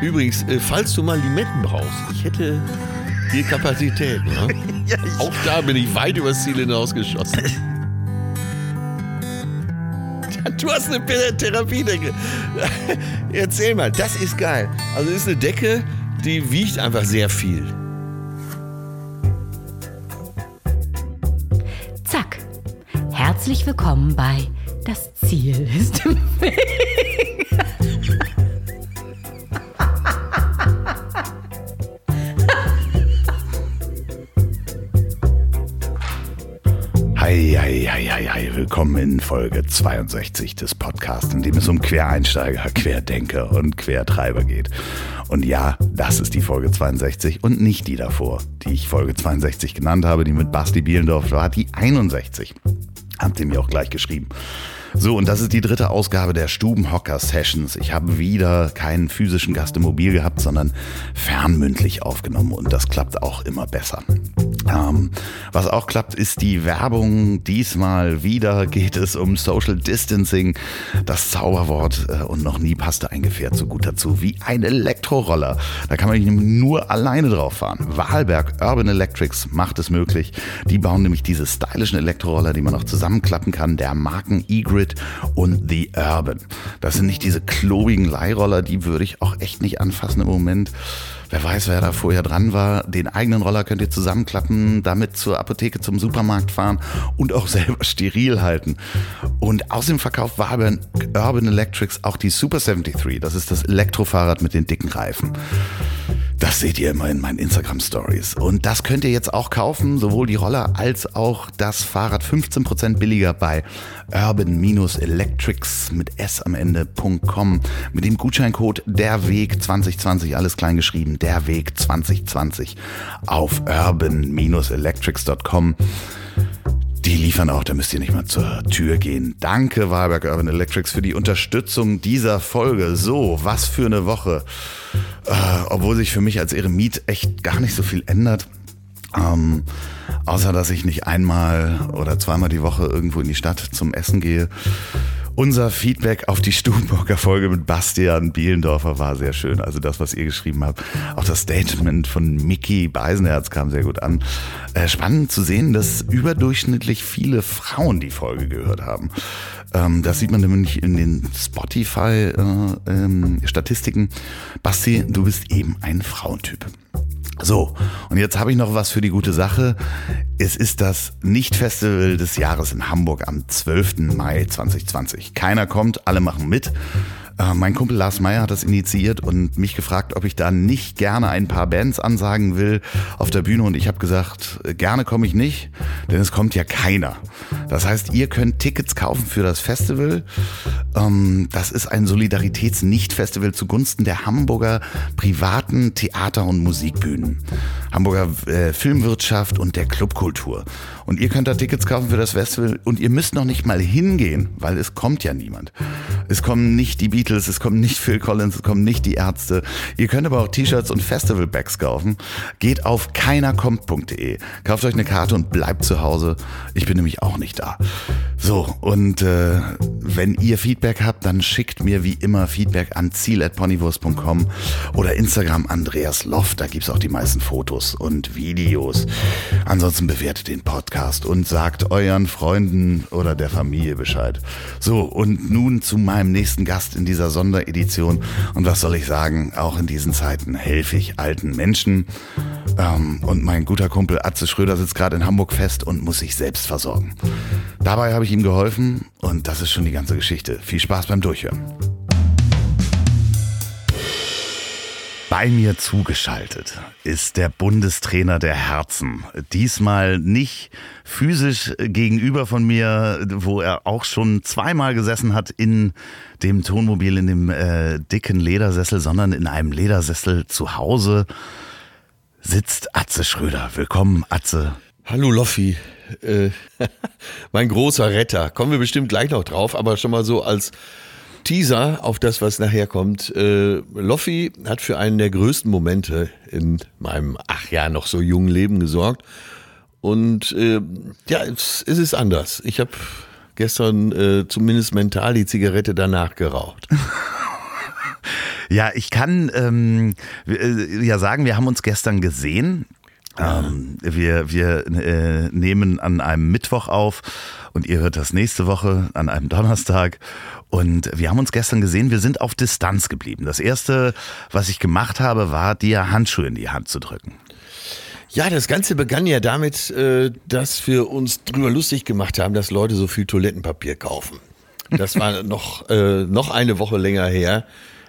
Übrigens, äh, falls du mal Limetten brauchst, ich hätte hier Kapazität. Ne? Ja, Auch da bin ich weit übers Ziel hinausgeschossen. Du hast eine Therapiedecke. Erzähl mal, das ist geil. Also das ist eine Decke, die wiegt einfach sehr viel. Zack. Herzlich willkommen bei Das Ziel ist im Weg. Willkommen in Folge 62 des Podcasts, in dem es um Quereinsteiger, Querdenker und Quertreiber geht. Und ja, das ist die Folge 62 und nicht die davor, die ich Folge 62 genannt habe, die mit Basti Bielendorf war, die 61. Habt ihr mir auch gleich geschrieben. So, und das ist die dritte Ausgabe der Stubenhocker Sessions. Ich habe wieder keinen physischen Gast im Mobil gehabt, sondern fernmündlich aufgenommen und das klappt auch immer besser. Ähm, was auch klappt, ist die Werbung. Diesmal wieder geht es um Social Distancing, das Zauberwort äh, und noch nie passte ein Gefährt so gut dazu wie ein Elektroroller. Da kann man nämlich nur alleine drauf fahren. Wahlberg Urban Electrics macht es möglich. Die bauen nämlich diese stylischen Elektroroller, die man auch zusammenklappen kann, der Marken E-Grid und The Urban. Das sind nicht diese klobigen Leihroller, die würde ich auch echt nicht anfassen im Moment. Wer weiß, wer da vorher dran war. Den eigenen Roller könnt ihr zusammenklappen, damit zur Apotheke, zum Supermarkt fahren und auch selber steril halten. Und außerdem verkauft Wahlberg Urban Electrics auch die Super 73. Das ist das Elektrofahrrad mit den dicken Reifen. Das seht ihr immer in meinen Instagram Stories. Und das könnt ihr jetzt auch kaufen, sowohl die Roller als auch das Fahrrad 15% billiger bei urban-electrics mit s am Ende.com mit dem Gutscheincode derweg 2020 alles klein geschrieben, derweg 2020 auf urban-electrics.com. Die liefern auch, da müsst ihr nicht mal zur Tür gehen. Danke, Wahlberg Urban Electrics, für die Unterstützung dieser Folge. So, was für eine Woche. Äh, obwohl sich für mich als Eremit echt gar nicht so viel ändert. Ähm, außer, dass ich nicht einmal oder zweimal die Woche irgendwo in die Stadt zum Essen gehe. Unser Feedback auf die Stubenburger Folge mit Bastian Bielendorfer war sehr schön. Also das, was ihr geschrieben habt. Auch das Statement von Mickey Beisenherz kam sehr gut an. Äh, spannend zu sehen, dass überdurchschnittlich viele Frauen die Folge gehört haben. Ähm, das sieht man nämlich in den Spotify-Statistiken. Basti, du bist eben ein Frauentyp. So, und jetzt habe ich noch was für die gute Sache. Es ist das Nicht-Festival des Jahres in Hamburg am 12. Mai 2020. Keiner kommt, alle machen mit. Äh, Mein Kumpel Lars Meyer hat das initiiert und mich gefragt, ob ich da nicht gerne ein paar Bands ansagen will auf der Bühne. Und ich habe gesagt, äh, gerne komme ich nicht, denn es kommt ja keiner. Das heißt, ihr könnt Tickets kaufen für das Festival. Ähm, Das ist ein Solidaritäts-Nicht-Festival zugunsten der Hamburger privaten Theater- und Musikbühnen, Hamburger äh, Filmwirtschaft und der Clubkultur. Und ihr könnt da Tickets kaufen für das Festival und ihr müsst noch nicht mal hingehen, weil es kommt ja niemand. Es kommen nicht die Beatles, es kommen nicht Phil Collins, es kommen nicht die Ärzte. Ihr könnt aber auch T-Shirts und Festival-Bags kaufen. Geht auf keinerkommt.de, kauft euch eine Karte und bleibt zu Hause. Ich bin nämlich auch nicht da. So, und äh, wenn ihr Feedback habt, dann schickt mir wie immer Feedback an ziel.ponywurst.com oder Instagram Andreas Loft. Da gibt's auch die meisten Fotos und Videos. Ansonsten bewertet den Podcast und sagt euren Freunden oder der Familie Bescheid. So, und nun zu meinem nächsten Gast in dieser Sonderedition. Und was soll ich sagen? Auch in diesen Zeiten helfe ich alten Menschen. Ähm, und mein guter Kumpel Atze Schröder sitzt gerade in Hamburg fest und muss sich selbst versorgen. Dabei habe ich ihm geholfen und das ist schon die ganze Geschichte. Viel Spaß beim Durchhören. Bei mir zugeschaltet ist der Bundestrainer der Herzen. Diesmal nicht physisch gegenüber von mir, wo er auch schon zweimal gesessen hat in dem Tonmobil, in dem äh, dicken Ledersessel, sondern in einem Ledersessel zu Hause sitzt Atze Schröder. Willkommen, Atze. Hallo Loffi, äh, mein großer Retter. Kommen wir bestimmt gleich noch drauf, aber schon mal so als Teaser auf das, was nachher kommt. Äh, Loffi hat für einen der größten Momente in meinem, ach ja, noch so jungen Leben gesorgt. Und äh, ja, es, es ist anders. Ich habe gestern äh, zumindest mental die Zigarette danach geraucht. Ja, ich kann ähm, äh, ja sagen, wir haben uns gestern gesehen. Ähm, wir wir äh, nehmen an einem Mittwoch auf und ihr hört das nächste Woche an einem Donnerstag. Und wir haben uns gestern gesehen, wir sind auf Distanz geblieben. Das Erste, was ich gemacht habe, war dir Handschuhe in die Hand zu drücken. Ja, das Ganze begann ja damit, äh, dass wir uns drüber lustig gemacht haben, dass Leute so viel Toilettenpapier kaufen. Das war noch, äh, noch eine Woche länger her,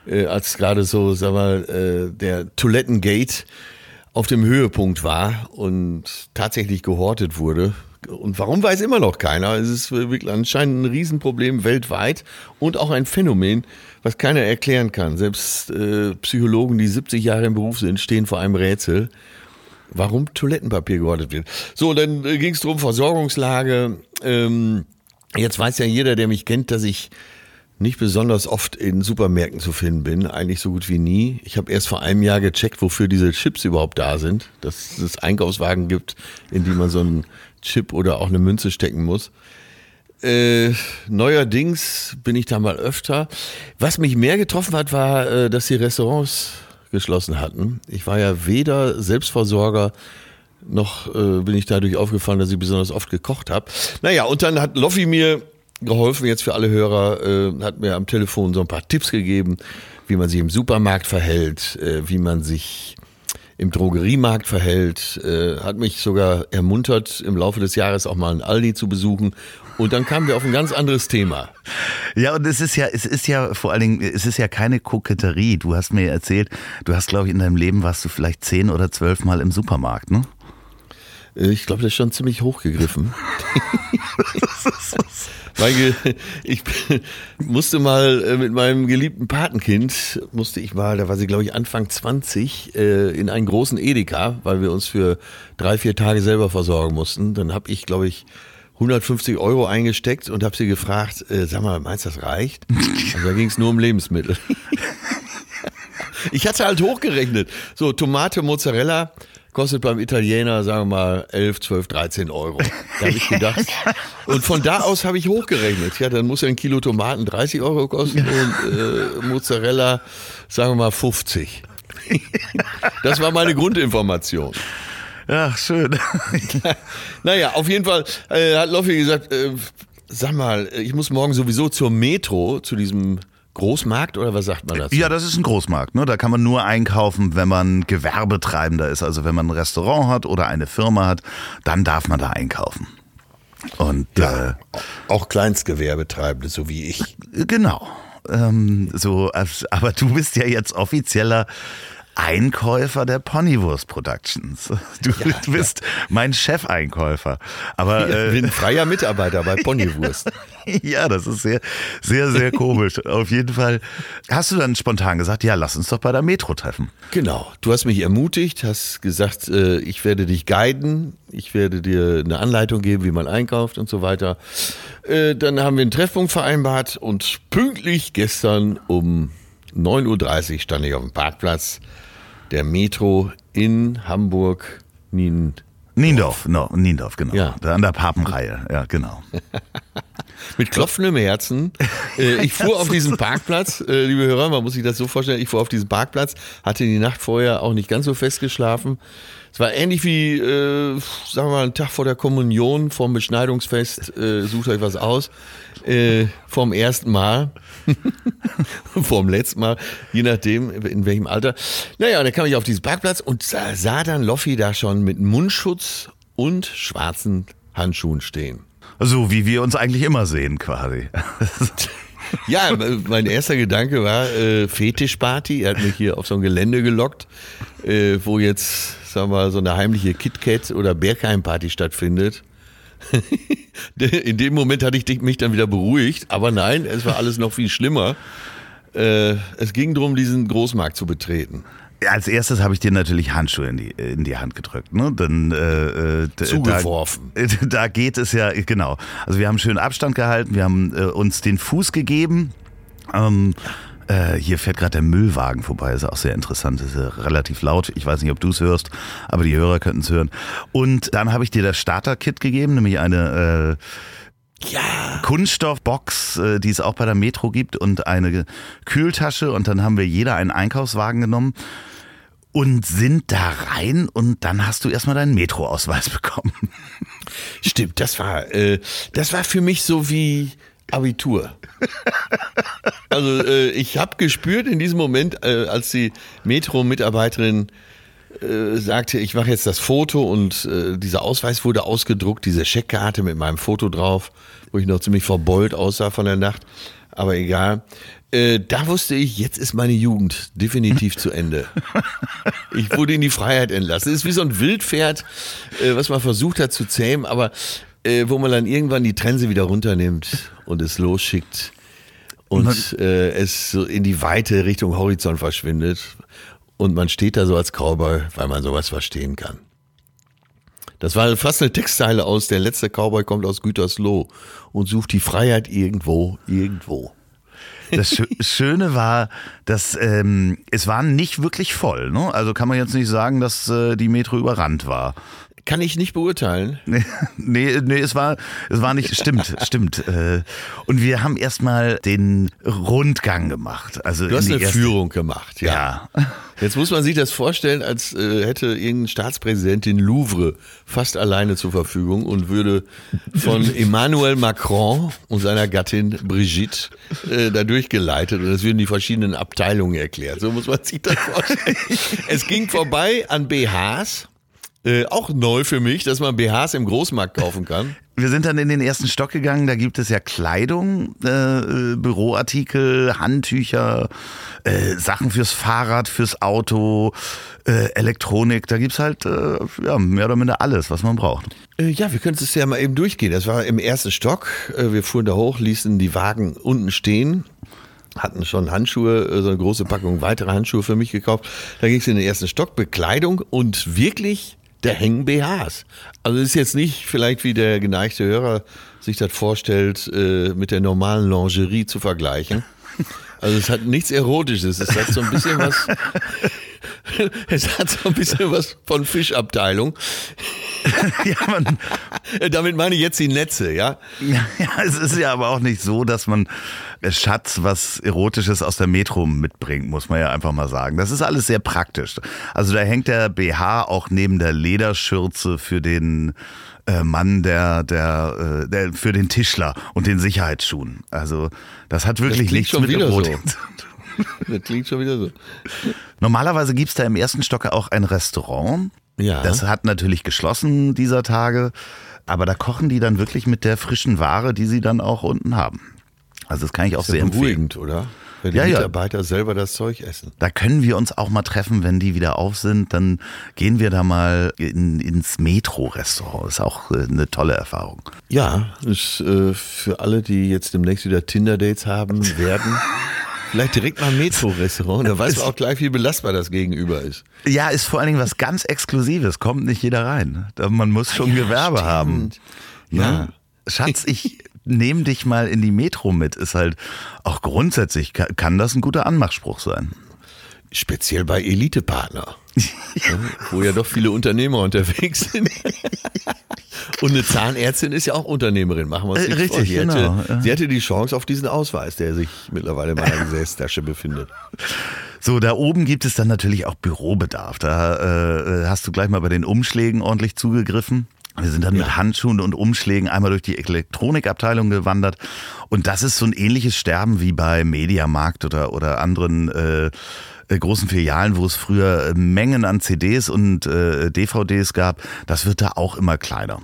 äh, als gerade so, sag mal, äh, der Toilettengate auf dem Höhepunkt war und tatsächlich gehortet wurde. Und warum weiß immer noch keiner. Es ist wirklich anscheinend ein Riesenproblem weltweit und auch ein Phänomen, was keiner erklären kann. Selbst äh, Psychologen, die 70 Jahre im Beruf sind, stehen vor einem Rätsel, warum Toilettenpapier gehortet wird. So, dann äh, ging es darum, Versorgungslage. Ähm, jetzt weiß ja jeder, der mich kennt, dass ich nicht besonders oft in Supermärkten zu finden bin, eigentlich so gut wie nie. Ich habe erst vor einem Jahr gecheckt, wofür diese Chips überhaupt da sind, dass es Einkaufswagen gibt, in die man so einen Chip oder auch eine Münze stecken muss. Äh, neuerdings bin ich da mal öfter. Was mich mehr getroffen hat, war, äh, dass die Restaurants geschlossen hatten. Ich war ja weder Selbstversorger noch äh, bin ich dadurch aufgefallen, dass ich besonders oft gekocht habe. Naja, und dann hat Loffi mir geholfen, jetzt für alle Hörer, äh, hat mir am Telefon so ein paar Tipps gegeben, wie man sich im Supermarkt verhält, äh, wie man sich im Drogeriemarkt verhält, äh, hat mich sogar ermuntert, im Laufe des Jahres auch mal einen Aldi zu besuchen. Und dann kamen wir auf ein ganz anderes Thema. Ja, und es ist ja, es ist ja vor allen Dingen, es ist ja keine Koketterie. Du hast mir erzählt, du hast, glaube ich, in deinem Leben warst du vielleicht zehn oder zwölf Mal im Supermarkt, ne? Äh, ich glaube, das ist schon ziemlich hochgegriffen. Weil ich musste mal äh, mit meinem geliebten Patenkind, musste ich mal, da war sie glaube ich Anfang 20, äh, in einen großen Edeka, weil wir uns für drei, vier Tage selber versorgen mussten. Dann habe ich glaube ich 150 Euro eingesteckt und habe sie gefragt, sag mal, meinst du, das reicht? Also da ging es nur um Lebensmittel. Ich hatte halt hochgerechnet. So, Tomate, Mozzarella, kostet beim Italiener, sagen wir mal, 11, 12, 13 Euro. Da habe ich gedacht. Und von da aus habe ich hochgerechnet. Ja, dann muss ja ein Kilo Tomaten 30 Euro kosten und äh, Mozzarella, sagen wir mal, 50. Das war meine Grundinformation. Ja, schön. naja, auf jeden Fall äh, hat Loffi gesagt, äh, sag mal, ich muss morgen sowieso zur Metro, zu diesem Großmarkt oder was sagt man dazu? Ja, das ist ein Großmarkt. Ne? Da kann man nur einkaufen, wenn man Gewerbetreibender ist. Also wenn man ein Restaurant hat oder eine Firma hat, dann darf man da einkaufen. Und ja, äh, auch Kleinstgewerbetreibende, so wie ich. Genau. Ähm, so, aber du bist ja jetzt offizieller Einkäufer der Ponywurst Productions. Du, ja, bist ja. mein Chefeinkäufer. Aber ich bin äh, freier Mitarbeiter bei Ponywurst. ja, das ist sehr, sehr, sehr komisch. Auf jeden Fall hast du dann spontan gesagt, ja, lass uns doch bei der Metro treffen. Genau. Du hast mich ermutigt, hast gesagt, äh, ich werde dich guiden, ich werde dir eine Anleitung geben, wie man einkauft und so weiter. Äh, dann haben wir einen Treffpunkt vereinbart und pünktlich gestern um 9.30 Uhr stand ich auf dem Parkplatz der Metro in Hamburg Nien Niendorf, no, Niendorf, genau. Ja. An der Papenreihe, ja, genau. Mit klopfendem Herzen. Äh, ich fuhr auf diesen Parkplatz, äh, liebe Hörer, man muss sich das so vorstellen, ich fuhr auf diesen Parkplatz, hatte die Nacht vorher auch nicht ganz so fest geschlafen. Es war ähnlich wie, äh, sagen wir mal, ein Tag vor der Kommunion, vom Beschneidungsfest, äh, sucht euch was aus, äh, vom ersten Mal. Vorm letzten Mal, je nachdem, in welchem Alter. Naja, dann kam ich auf diesen Parkplatz und sah, sah dann Loffi da schon mit Mundschutz und schwarzen Handschuhen stehen. So wie wir uns eigentlich immer sehen, quasi. Ja, mein erster Gedanke war äh, Fetischparty. Er hat mich hier auf so ein Gelände gelockt, äh, wo jetzt, sagen wir mal, so eine heimliche KitKat oder Bergheim-Party stattfindet. In dem Moment hatte ich mich dann wieder beruhigt, aber nein, es war alles noch viel schlimmer. Äh, es ging darum, diesen Großmarkt zu betreten. Als erstes habe ich dir natürlich Handschuhe in die, in die Hand gedrückt. Ne? Dann, äh, äh Zugeworfen. Da, da geht es ja, genau. Also wir haben schön Abstand gehalten, wir haben äh, uns den Fuß gegeben. Ähm, äh, hier fährt gerade der Müllwagen vorbei, ist auch sehr interessant, ist ja relativ laut. Ich weiß nicht, ob du es hörst, aber die Hörer könnten es hören. Und dann habe ich dir das Starter-Kit gegeben, nämlich eine Ja. Kunststoffbox, äh, die es auch bei der Metro gibt und eine Kühltasche und dann haben wir jeder einen Einkaufswagen genommen und sind da rein und dann hast du erstmal deinen Metroausweis bekommen. Stimmt, das war, äh, das war für mich so wie Abitur. Also äh, ich habe gespürt in diesem Moment, äh, als die Metro-Mitarbeiterin äh, sagte, ich mache jetzt das Foto und äh, dieser Ausweis wurde ausgedruckt, diese Scheckkarte mit meinem Foto drauf, wo ich noch ziemlich verbeult aussah von der Nacht, aber egal. Äh, da wusste ich, jetzt ist meine Jugend definitiv zu Ende. Ich wurde in die Freiheit entlassen. Es ist wie so ein Wildpferd, äh, was man versucht hat zu zähmen, aber äh, wo man dann irgendwann die Trense wieder runternimmt und es losschickt und äh, es so in die Weite Richtung Horizont verschwindet. Und man steht da so als Cowboy, weil man sowas verstehen kann. Das war fast eine Textzeile aus Der letzte Cowboy kommt aus Gütersloh und sucht die Freiheit irgendwo, irgendwo. Das Schö- Schöne war, dass ähm, es war nicht wirklich voll. Ne? Also kann man jetzt nicht sagen, dass äh, die Metro überrannt war. Kann ich nicht beurteilen. Nee, nee, nee, es war, es war nicht, stimmt, stimmt. Äh, Und wir haben erstmal den Rundgang gemacht. Also Du hast eine erste- Führung gemacht, ja. Ja. Jetzt muss man sich das vorstellen, als äh, hätte irgendein Staatspräsident den Louvre fast alleine zur Verfügung und würde von Emmanuel Macron und seiner Gattin Brigitte äh, da durchgeleitet und es würden die verschiedenen Abteilungen erklärt. So muss man sich das vorstellen. es ging vorbei an BHs. Äh, auch neu für mich, dass man BHs im Großmarkt kaufen kann. Wir sind dann in den ersten Stock gegangen, da gibt es ja Kleidung, äh, äh, Büroartikel, Handtücher, äh, Sachen fürs Fahrrad, fürs Auto, äh, Elektronik, da gibt's halt äh, ja, mehr oder minder alles, was man braucht. Ja, wir können es ja mal eben durchgehen. Das war im ersten Stock. Wir fuhren da hoch, ließen die Wagen unten stehen, hatten schon Handschuhe, so eine große Packung weitere Handschuhe für mich gekauft. Da ging es in den ersten Stock, Bekleidung und wirklich, da hängen BHs. Also ist jetzt nicht vielleicht, wie der geneigte Hörer sich das vorstellt, äh, mit der normalen Lingerie zu vergleichen. Also es hat nichts Erotisches, es hat so ein bisschen was, es hat so ein bisschen was von Fischabteilung. ja, man, Damit meine ich jetzt die Netze, ja? Ja, ja, es ist ja aber auch nicht so, dass man Schatz was Erotisches aus der Metro mitbringt, muss man ja einfach mal sagen. Das ist alles sehr praktisch. Also da hängt der BH auch neben der Lederschürze für den äh, Mann, der, der, äh, der, für den Tischler und den Sicherheitsschuhen. Also das hat wirklich klingt nichts mit Erotik. so. Das klingt schon wieder so. Normalerweise gibt's da im ersten Stock auch ein Restaurant. Ja. Das hat natürlich geschlossen dieser Tage, aber da kochen die dann wirklich mit der frischen Ware, die sie dann auch unten haben. Also das kann ich auch ja sehr empfehlen. oder? Wenn die Ja, ja. Mitarbeiter selber das Zeug essen. Da können wir uns auch mal treffen, wenn die wieder auf sind. Dann gehen wir da mal in, ins Metro-Restaurant. Ist auch äh, eine tolle Erfahrung. Ja, ist äh, für alle, die jetzt demnächst wieder Tinder-Dates haben werden, vielleicht direkt mal ein Metro-Restaurant. Da weiß man auch gleich, wie belastbar das Gegenüber ist. Ja, ist vor allen Dingen was ganz Exklusives. Kommt nicht jeder rein. Man muss schon Gewerbe haben. Ja. Ne? Schatz, ich nehme dich mal in die Metro mit. Ist halt auch grundsätzlich, ka- kann das ein guter Anmachspruch sein. Speziell bei Elite-Partner. Ja, wo ja doch viele Unternehmer unterwegs sind. Und eine Zahnärztin ist ja auch Unternehmerin, machen wir uns Äh, nicht vor. richtig, Sie genau, Hatte, ja. Sie hatte die Chance auf diesen Ausweis, der sich mittlerweile in meiner Gesäßtasche befindet. So, da oben gibt es dann natürlich auch Bürobedarf. Da äh, hast du gleich mal bei den Umschlägen ordentlich zugegriffen. Wir sind dann mit Handschuhen und Umschlägen einmal durch die Elektronikabteilung gewandert. Und das ist so ein ähnliches Sterben wie bei Mediamarkt oder, oder anderen äh, großen Filialen, wo es früher äh, Mengen an CDs und äh, DVDs gab. Das wird da auch immer kleiner.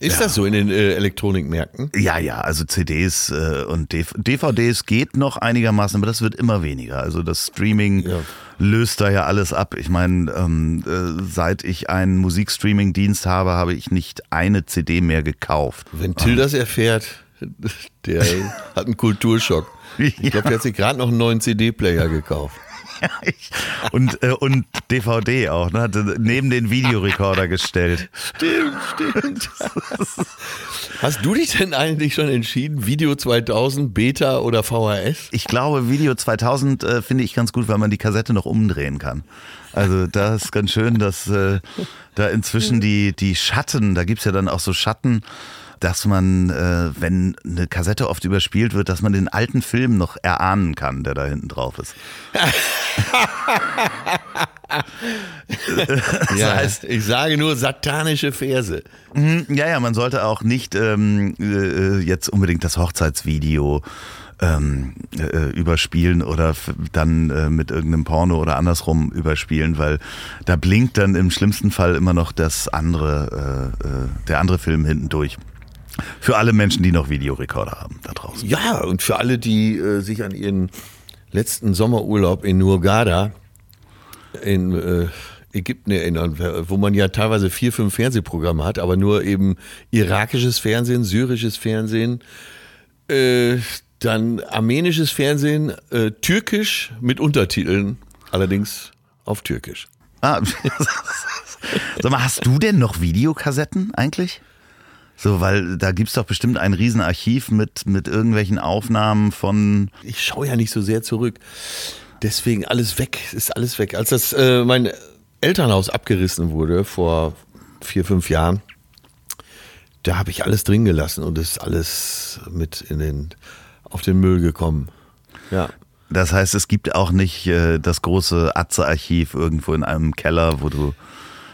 Ist das so in den äh, Elektronikmärkten? Ja, ja, also CDs äh, und DV DVDs geht noch einigermaßen, aber das wird immer weniger. Also das Streaming Ja. löst da ja alles ab. Ich meine, ähm, äh, seit ich einen Musikstreaming-Dienst habe, habe ich nicht eine CD mehr gekauft. Wenn Till das erfährt, der hat einen Kulturschock. Ich glaube, der hat sich gerade noch einen neuen CD-Player gekauft. Ich- und, äh, und DVD auch, ne? Hatte neben den Videorekorder gestellt. Stimmt, stimmt. Hast du dich denn eigentlich schon entschieden, Video 2000, Beta oder VHS? Ich glaube, Video 2000 äh, finde ich ganz gut, weil man die Kassette noch umdrehen kann. Also das ist ganz schön, dass äh, da inzwischen die, die Schatten, da gibt's ja dann auch so Schatten dass man, äh, wenn eine Kassette oft überspielt wird, dass man den alten Film noch erahnen kann, der da hinten drauf ist. das ja, heißt, ich sage nur satanische Verse. Mhm, ja, ja, man sollte auch nicht ähm, äh, jetzt unbedingt das Hochzeitsvideo ähm, äh, überspielen oder dann äh, mit irgendeinem Porno oder andersrum überspielen, weil da blinkt dann im schlimmsten Fall immer noch das andere, äh, äh, der andere Film hinten durch. Für alle Menschen, die noch Videorekorder haben da draußen. Ja, und für alle, die äh, sich an ihren letzten Sommerurlaub in Nurgada in äh, Ägypten erinnern, wo man ja teilweise vier, fünf Fernsehprogramme hat, aber nur eben irakisches Fernsehen, syrisches Fernsehen, äh, dann armenisches Fernsehen, äh, türkisch mit Untertiteln, allerdings auf türkisch. Ah, sag mal, hast du denn noch Videokassetten eigentlich? So, weil da gibt's doch bestimmt ein Riesenarchiv mit, mit irgendwelchen Aufnahmen von. Ich schaue ja nicht so sehr zurück. Deswegen alles weg, ist alles weg. Als das äh, mein Elternhaus abgerissen wurde vor vier, fünf Jahren, da habe ich alles drin gelassen und ist alles mit in den auf den Müll gekommen. Ja. Das heißt, es gibt auch nicht äh, das große Atze-Archiv irgendwo in einem Keller, wo du.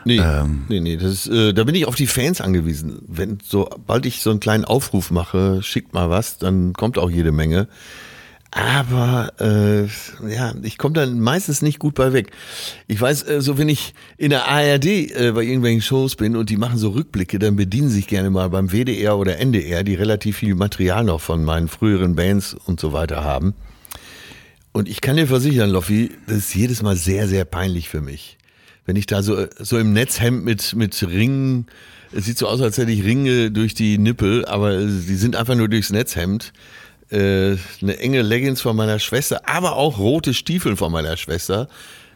Nee, ähm, nee, nee. Das ist, äh, da bin ich auf die Fans angewiesen. Wenn, sobald ich so einen kleinen Aufruf mache, schickt mal was, dann kommt auch jede Menge. Aber äh, ja, ich komme dann meistens nicht gut bei weg. Ich weiß, äh, so wenn ich in der ARD äh, bei irgendwelchen Shows bin und die machen so Rückblicke, dann bedienen sich gerne mal beim WDR oder NDR, die relativ viel Material noch von meinen früheren Bands und so weiter haben. Und ich kann dir versichern, Loffi, das ist jedes Mal sehr, sehr peinlich für mich. Wenn ich da so, so im Netzhemd mit, mit Ringen, es sieht so aus, als hätte ich Ringe durch die Nippel, aber die sind einfach nur durchs Netzhemd äh, eine enge Leggings von meiner Schwester, aber auch rote Stiefel von meiner Schwester,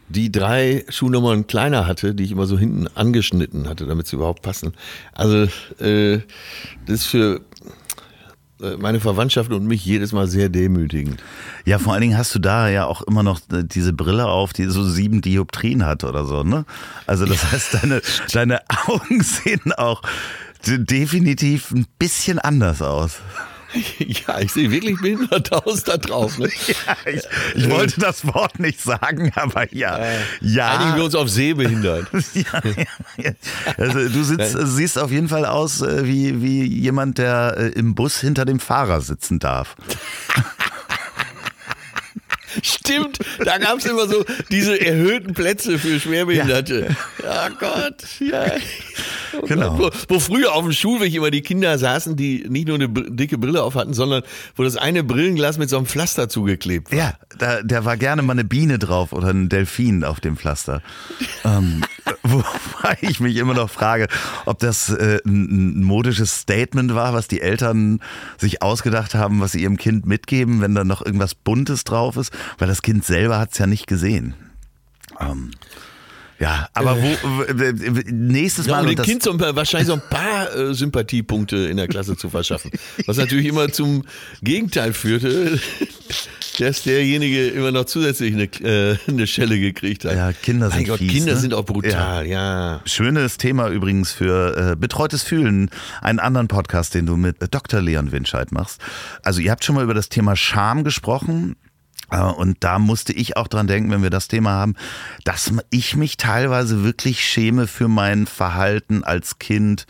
die drei Schuhnummern kleiner hatte, die ich immer so hinten angeschnitten hatte, damit sie überhaupt passen. Also äh, das ist für meine Verwandtschaft und mich jedes Mal sehr demütigend. Ja, vor allen Dingen hast du da ja auch immer noch äh, diese Brille auf, die so sieben Dioptrien hat oder so, ne? Also das heißt, deine, deine Augen sehen auch definitiv ein bisschen anders aus. Ja, ich sehe wirklich behindert aus da drauf. Ne? Ja, ich, ich, wollte das Wort nicht sagen, aber ja. Äh, ja. Einigen wir uns auf sehbehindert. ja, ja, also du sitzt, siehst auf jeden Fall aus äh, wie, wie jemand, der äh, im Bus hinter dem Fahrer sitzen darf. Stimmt, da gab es immer so diese erhöhten Plätze für Schwerbehinderte. Ja, Gott, ja. Oh genau. Gott, wo, wo, früher auf dem Schulweg immer die Kinder saßen, die nicht nur eine dicke Brille auf hatten, sondern wo das eine Brillenglas mit so einem Pflaster zugeklebt war. Ja, da, da war gerne mal eine Biene drauf oder ein Delfin auf dem Pflaster. ähm, wobei ich mich immer noch frage, ob das äh, ein, ein modisches Statement war, was die Eltern sich ausgedacht haben, was sie ihrem Kind mitgeben, wenn da noch irgendwas Buntes drauf ist weil das Kind selber hat es ja nicht gesehen. Ähm, ja, aber wo, nächstes Mal. Ja, um dem Kind so, wahrscheinlich so ein paar äh, Sympathiepunkte in der Klasse zu verschaffen. Was natürlich immer zum Gegenteil führte, dass derjenige immer noch zusätzlich eine, äh, eine Schelle gekriegt hat. Ja, Kinder sind Gott, fies, Kinder ne? sind auch brutal, ja. ja. Schönes Thema übrigens für äh, Betreutes Fühlen, einen anderen Podcast, den du mit Dr. Leon Winscheid machst. Also ihr habt schon mal über das Thema Scham gesprochen. Äh, und da musste ich auch dran denken, wenn wir das Thema haben, dass ich mich teilweise wirklich schäme für mein Verhalten als Kind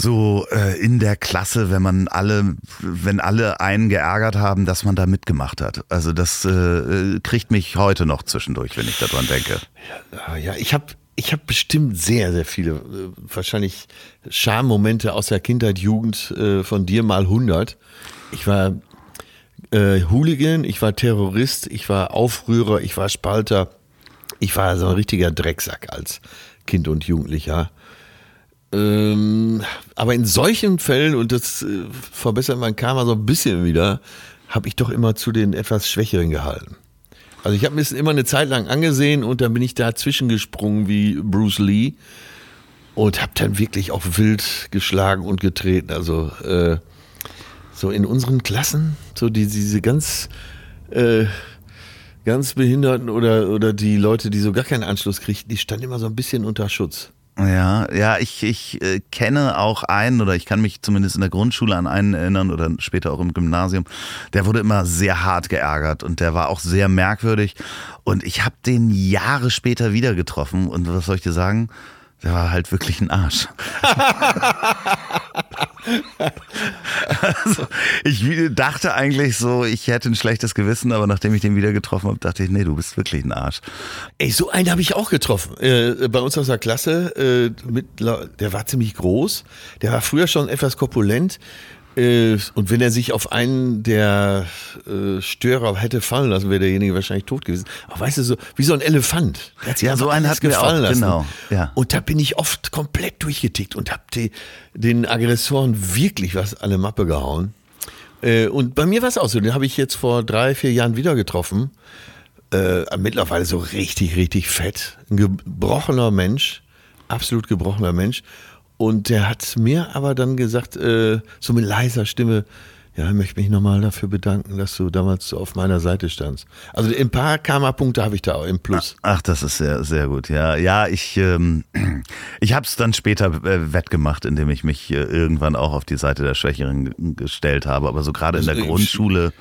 so äh, in der Klasse, wenn man alle, wenn alle einen geärgert haben, dass man da mitgemacht hat. Also das äh, kriegt mich heute noch zwischendurch, wenn ich daran denke. Ja, ja ich habe ich habe bestimmt sehr, sehr viele, äh, wahrscheinlich Schammomente aus der Kindheit, Jugend äh, von dir mal 100. Ich war äh, Hooligan, ich war Terrorist, ich war Aufrührer, ich war Spalter. Ich war so ein richtiger Drecksack als Kind und Jugendlicher. Ähm, aber in solchen Fällen, und das äh, verbessert mein Karma so ein bisschen wieder, habe ich doch immer zu den etwas Schwächeren gehalten. Also ich habe mir das immer eine Zeit lang angesehen und dann bin ich dazwischen gesprungen wie Bruce Lee und habe dann wirklich auch wild geschlagen und getreten. Also äh, so in unseren Klassen, so die, diese ganz, äh, ganz Behinderten oder, oder die Leute, die so gar keinen Anschluss kriegten, die standen immer so ein bisschen unter Schutz. Ja, ja, ich, ich äh, kenne auch einen oder ich kann mich zumindest in der Grundschule an einen erinnern oder später auch im Gymnasium. Der wurde immer sehr hart geärgert und der war auch sehr merkwürdig. Und ich habe den Jahre später wieder getroffen und was soll ich dir sagen? Der war halt wirklich ein Arsch. also, ich dachte eigentlich so, ich hätte ein schlechtes Gewissen, aber nachdem ich den wieder getroffen habe, dachte ich, nee, du bist wirklich ein Arsch. Ey, so einen habe ich auch getroffen. Äh, bei uns aus der Klasse, äh, mit, der war ziemlich groß, der war früher schon etwas korpulent. Und wenn er sich auf einen der äh, Störer hätte fallen lassen, wäre derjenige wahrscheinlich tot gewesen. Aber weißt du, so wie so ein Elefant. Ja, so einen hat gefallen lassen. Genau. Ja. Und da bin ich oft komplett durchgetickt und habe den Aggressoren wirklich was an der Mappe gehauen. Äh, und bei mir war es auch so. Den habe ich jetzt vor drei, vier Jahren wieder getroffen. Äh, mittlerweile so richtig, richtig fett. Ein gebrochener Mensch. Absolut gebrochener Mensch. Und der hat mir aber dann gesagt, äh, so mit leiser Stimme, ja, ich möchte mich nochmal dafür bedanken, dass du damals so auf meiner Seite standst. Also ein paar Karma-Punkte habe ich da auch im Plus. Ach, das ist sehr, sehr gut. Ja, ja, ich, ähm, ich habe es dann später äh, wettgemacht, indem ich mich äh, irgendwann auch auf die Seite der Schwächeren gestellt habe. Aber so gerade in der also, Grundschule.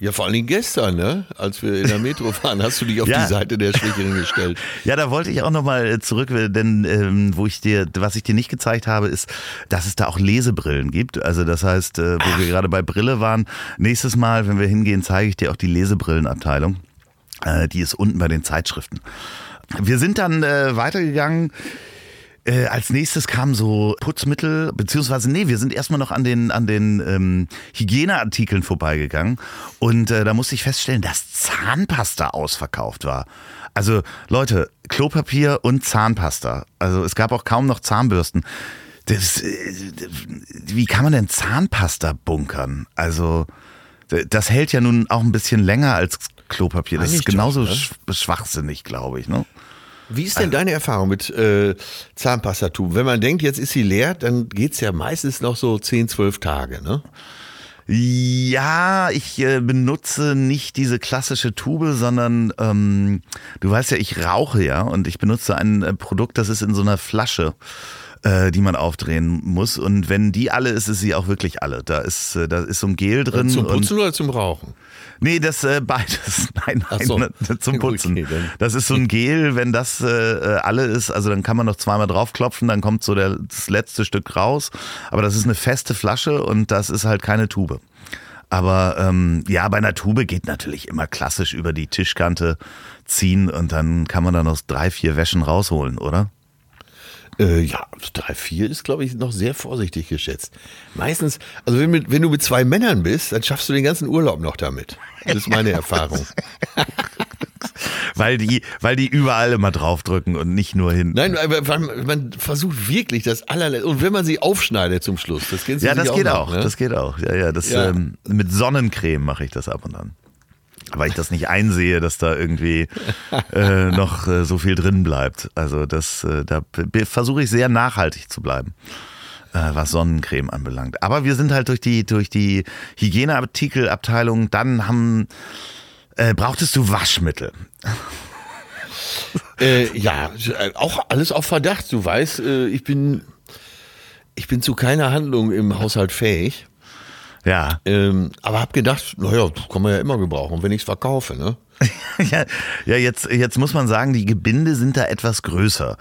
Ja, vor allen Dingen gestern, ne? als wir in der Metro fahren, hast du dich auf ja. die Seite der Schwächeren gestellt. Ja, da wollte ich auch nochmal äh, zurück, denn ähm, wo ich dir, was ich dir nicht gezeigt habe, ist, dass es da auch Lesebrillen gibt. Also das heißt, äh, wo Ach. wir gerade bei Brille waren, nächstes Mal, wenn wir hingehen, zeige ich dir auch die Lesebrillenabteilung. Äh, die ist unten bei den Zeitschriften. Wir sind dann äh, weitergegangen äh, als nächstes kam so Putzmittel, beziehungsweise nee, wir sind erstmal noch an den, an den ähm, Hygieneartikeln vorbeigegangen und äh, da musste ich feststellen, dass Zahnpasta ausverkauft war. Also Leute, Klopapier und Zahnpasta. Also es gab auch kaum noch Zahnbürsten. Das, äh, wie kann man denn Zahnpasta bunkern? Also das hält ja nun auch ein bisschen länger als Klopapier. Das ist genauso doch, ne? schwachsinnig, glaube ich. Ne? Wie ist denn deine Erfahrung mit äh, Zahnpastatube? Wenn man denkt, jetzt ist sie leer, dann geht's ja meistens noch so 10, 12 Tage, ne? Ja, ich äh, benutze nicht diese klassische Tube, sondern ähm, du weißt ja, ich rauche ja und ich benutze ein äh, Produkt, das ist in so einer Flasche äh, die man aufdrehen muss. Und wenn die alle ist, ist sie auch wirklich alle. Da ist, äh, da ist so ein Gel drin. Zum Putzen oder zum Rauchen? Nee, das äh, beides. Nein, nein, so. Ne, zum Putzen. Okay, das ist so ein Gel, wenn das äh, alle ist, also dann kann man noch zweimal draufklopfen, dann kommt so der, das letzte Stück raus. Aber das ist eine feste Flasche und das ist halt keine Tube. Aber ähm, ja, bei einer Tube geht natürlich immer klassisch über die Tischkante ziehen und dann kann man da noch drei, vier Wäschen rausholen, oder? Äh, ja, drei, vier ist, glaube ich, noch sehr vorsichtig geschätzt. Meistens, also wenn, mit, wenn du mit zwei Männern bist, dann schaffst du den ganzen Urlaub noch damit. Das ist meine Erfahrung. weil die, weil die überall immer draufdrücken und nicht nur hinten. Nein, man, man versucht wirklich das allerletzte. Und wenn man sie aufschneidet zum Schluss, das geht Ja, das auch geht noch, auch. Ne? Das geht auch. Ja, ja, das ja. Ähm, mit Sonnencreme mache ich das ab und an weil ich das nicht einsehe, dass da irgendwie äh, noch äh, so viel drin bleibt. Also das, äh, da versuche ich sehr nachhaltig zu bleiben, äh, was Sonnencreme anbelangt. Aber wir sind halt durch die durch die Hygieneartikelabteilung. Dann haben äh, brauchtest du Waschmittel. Äh, ja, auch alles auf Verdacht. Du weißt, ich bin ich bin zu keiner Handlung im Haushalt fähig. Ja. Ähm, aber hab gedacht, naja, kann man ja immer gebrauchen, wenn ich es verkaufe, ne? ja, ja jetzt, jetzt muss man sagen, die Gebinde sind da etwas größer.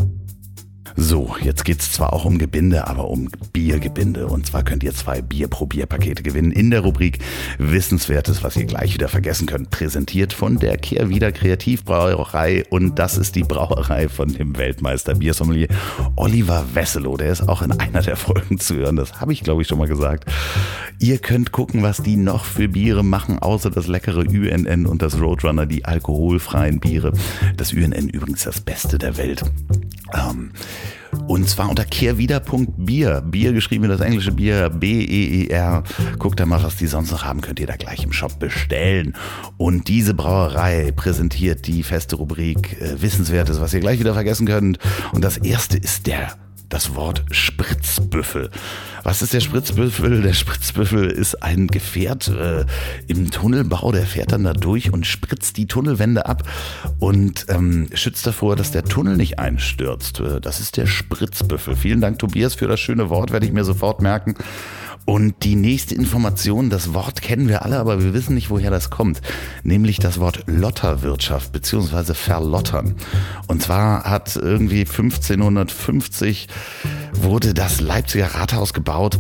So, jetzt geht's zwar auch um Gebinde, aber um Biergebinde. Und zwar könnt ihr zwei Bier-Probier-Pakete gewinnen in der Rubrik Wissenswertes, was ihr gleich wieder vergessen könnt. Präsentiert von der Kehrwieder Kreativbrauerei. Und das ist die Brauerei von dem Weltmeister Biersommelier Oliver Wesselow. Der ist auch in einer der Folgen zu hören. Das habe ich, glaube ich, schon mal gesagt. Ihr könnt gucken, was die noch für Biere machen, außer das leckere UNN und das Roadrunner, die alkoholfreien Biere. Das UNN übrigens das Beste der Welt. Ähm, und zwar unter kehrwieder.bier. Bier geschrieben wie das englische Bier, B-E-E-R. Guckt da mal, was die sonst noch haben, könnt ihr da gleich im Shop bestellen. Und diese Brauerei präsentiert die feste Rubrik äh, Wissenswertes, was ihr gleich wieder vergessen könnt. Und das erste ist der das Wort Spritzbüffel. Was ist der Spritzbüffel? Der Spritzbüffel ist ein Gefährt äh, im Tunnelbau, der fährt dann da durch und spritzt die Tunnelwände ab und ähm, schützt davor, dass der Tunnel nicht einstürzt. Äh, das ist der Spritzbüffel. Vielen Dank, Tobias, für das schöne Wort, werde ich mir sofort merken. Und die nächste Information, das Wort kennen wir alle, aber wir wissen nicht, woher das kommt. Nämlich das Wort Lotterwirtschaft beziehungsweise Verlottern. Und zwar hat irgendwie 1550 wurde das Leipziger Rathaus gebaut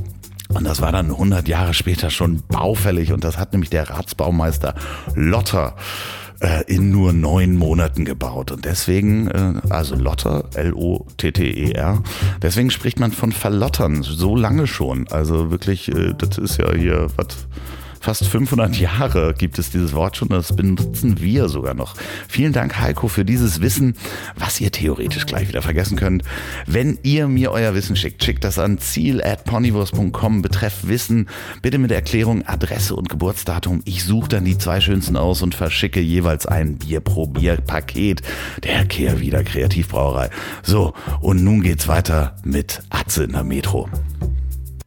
und das war dann 100 Jahre später schon baufällig und das hat nämlich der Ratsbaumeister Lotter äh, in nur neun Monaten gebaut. Und deswegen, äh, also Lotter, L-O-T-T-E-R, deswegen spricht man von Verlottern so lange schon. Also wirklich, äh, das ist ja hier, was fast 500 Jahre gibt es dieses Wort schon, das benutzen wir sogar noch. Vielen Dank, Heiko, für dieses Wissen, was ihr theoretisch gleich wieder vergessen könnt. Wenn ihr mir euer Wissen schickt, schickt das an ziel.ponywurst.com betreff Wissen, bitte mit Erklärung, Adresse und Geburtsdatum. Ich suche dann die zwei schönsten aus und verschicke jeweils ein Bier pro Bier-Paket der Kehrwieder Kreativbrauerei. So, und nun geht's weiter mit Atze in der Metro.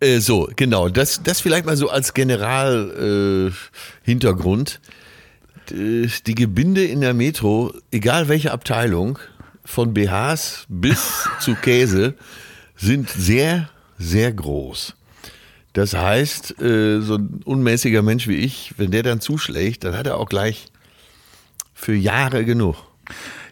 Äh, so, genau. Das, das vielleicht mal so als General-Hintergrund. Äh, die Gebinde in der Metro, egal welche Abteilung, von BHs bis zu Käse, sind sehr, sehr groß. Das heißt, äh, so ein unmäßiger Mensch wie ich, wenn der dann zuschlägt, dann hat er auch gleich für Jahre genug.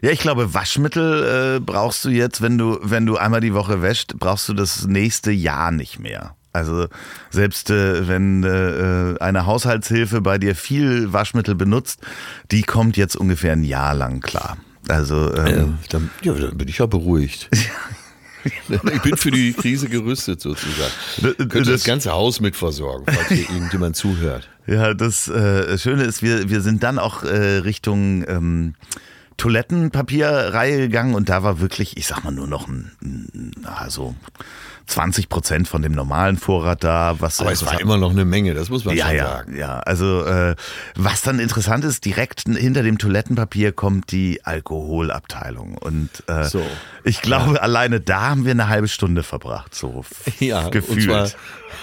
Ja, ich glaube, Waschmittel äh, brauchst du jetzt, wenn du, wenn du einmal die Woche wäscht, brauchst du das nächste Jahr nicht mehr. Also selbst äh, wenn äh, eine Haushaltshilfe bei dir viel Waschmittel benutzt, die kommt jetzt ungefähr ein Jahr lang klar. Also ähm, äh, dann, ja, dann bin ich ja beruhigt. ich bin für die Krise gerüstet sozusagen. Ich könnte das, ganze Haus mit versorgen, falls hier irgendjemand zuhört. Ja, das äh, Schöne ist, wir, wir sind dann auch äh, Richtung ähm, Toilettenpapierreihe gegangen und da war wirklich, ich sag mal, nur noch ein, ein also 20 Prozent von dem normalen Vorrat da. Was, Aber es war immer noch eine Menge, das muss man ja, schon ja, sagen. Ja, also äh, was dann interessant ist, direkt hinter dem Toilettenpapier kommt die Alkoholabteilung. Und äh, so. ich glaube, ja. alleine da haben wir eine halbe Stunde verbracht, so ja, gefühlt. Und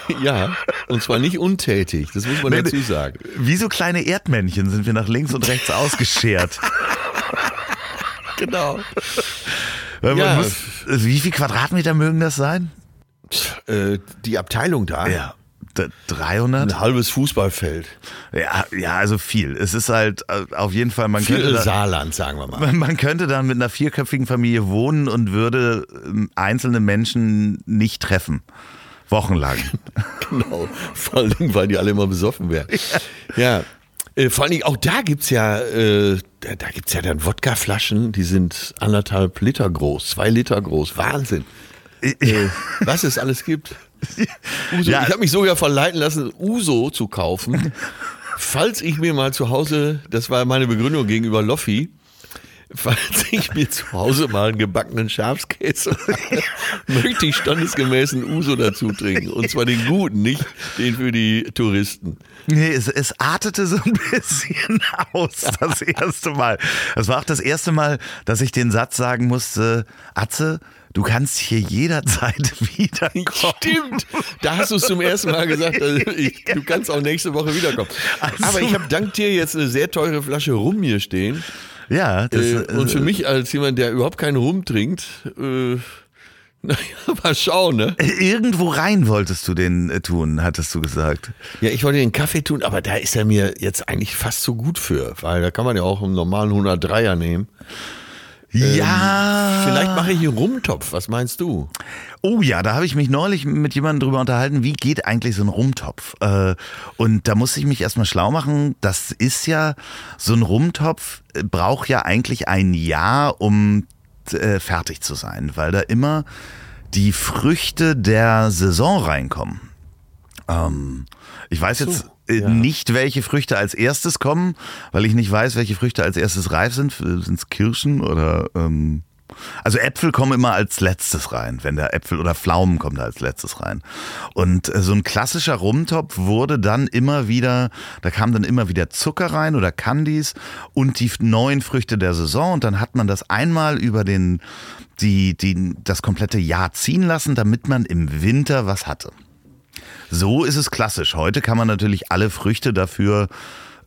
zwar, ja, und zwar nicht untätig, das muss man nee, dazu sagen. Wie so kleine Erdmännchen sind wir nach links und rechts ausgeschert. genau. Ja. Muss, wie viel Quadratmeter mögen das sein? Äh, die Abteilung da. Ja. 300? Ein halbes Fußballfeld. Ja, ja, also viel. Es ist halt äh, auf jeden Fall, man viel könnte. Da, Saarland, sagen wir mal. Man könnte dann mit einer vierköpfigen Familie wohnen und würde ähm, einzelne Menschen nicht treffen. Wochenlang. genau. Vor allem, weil die alle immer besoffen wären. Ja. ja. Äh, vor allen Dingen, auch da gibt's ja, äh, da, da gibt's ja dann Wodkaflaschen, die sind anderthalb Liter groß, zwei Liter groß. Wahnsinn äh, was es alles gibt. Uso, ja. Ich habe mich sogar verleiten lassen, Uso zu kaufen, falls ich mir mal zu Hause, das war meine Begründung gegenüber Loffi, falls ich mir zu Hause mal einen gebackenen Schafskäse mache, möchte ich standesgemäßen Uso dazu trinken. Und zwar den guten, nicht den für die Touristen. Nee, es, es artete so ein bisschen aus, das erste Mal. Das war auch das erste Mal, dass ich den Satz sagen musste, Atze, du kannst hier jederzeit wiederkommen. Stimmt, da hast du es zum ersten Mal gesagt, also ich, du kannst auch nächste Woche wiederkommen. Also, Aber ich habe dank dir jetzt eine sehr teure Flasche Rum hier stehen. Ja, das, äh, und für äh, mich als jemand, der überhaupt keinen Rum trinkt, äh, naja, mal schauen, ne? Irgendwo rein wolltest du den äh, tun, hattest du gesagt. Ja, ich wollte den Kaffee tun, aber da ist er mir jetzt eigentlich fast zu gut für, weil da kann man ja auch einen normalen 103er nehmen. Ja. Ähm, vielleicht mache ich einen Rumtopf. Was meinst du? Oh ja, da habe ich mich neulich mit jemandem drüber unterhalten, wie geht eigentlich so ein Rumtopf? Äh, und da musste ich mich erstmal schlau machen. Das ist ja, so ein Rumtopf äh, braucht ja eigentlich ein Jahr, um äh, fertig zu sein, weil da immer die Früchte der Saison reinkommen. Ähm, ich weiß jetzt so, äh, ja. nicht, welche Früchte als erstes kommen, weil ich nicht weiß, welche Früchte als erstes reif sind. Sind es Kirschen oder ähm, Also Äpfel kommen immer als letztes rein, wenn der Äpfel oder Pflaumen kommen da als letztes rein. Und äh, so ein klassischer Rumtopf wurde dann immer wieder, da kam dann immer wieder Zucker rein oder Candies und die neuen Früchte der Saison und dann hat man das einmal über den, die, die, das komplette Jahr ziehen lassen, damit man im Winter was hatte. So ist es klassisch. Heute kann man natürlich alle Früchte dafür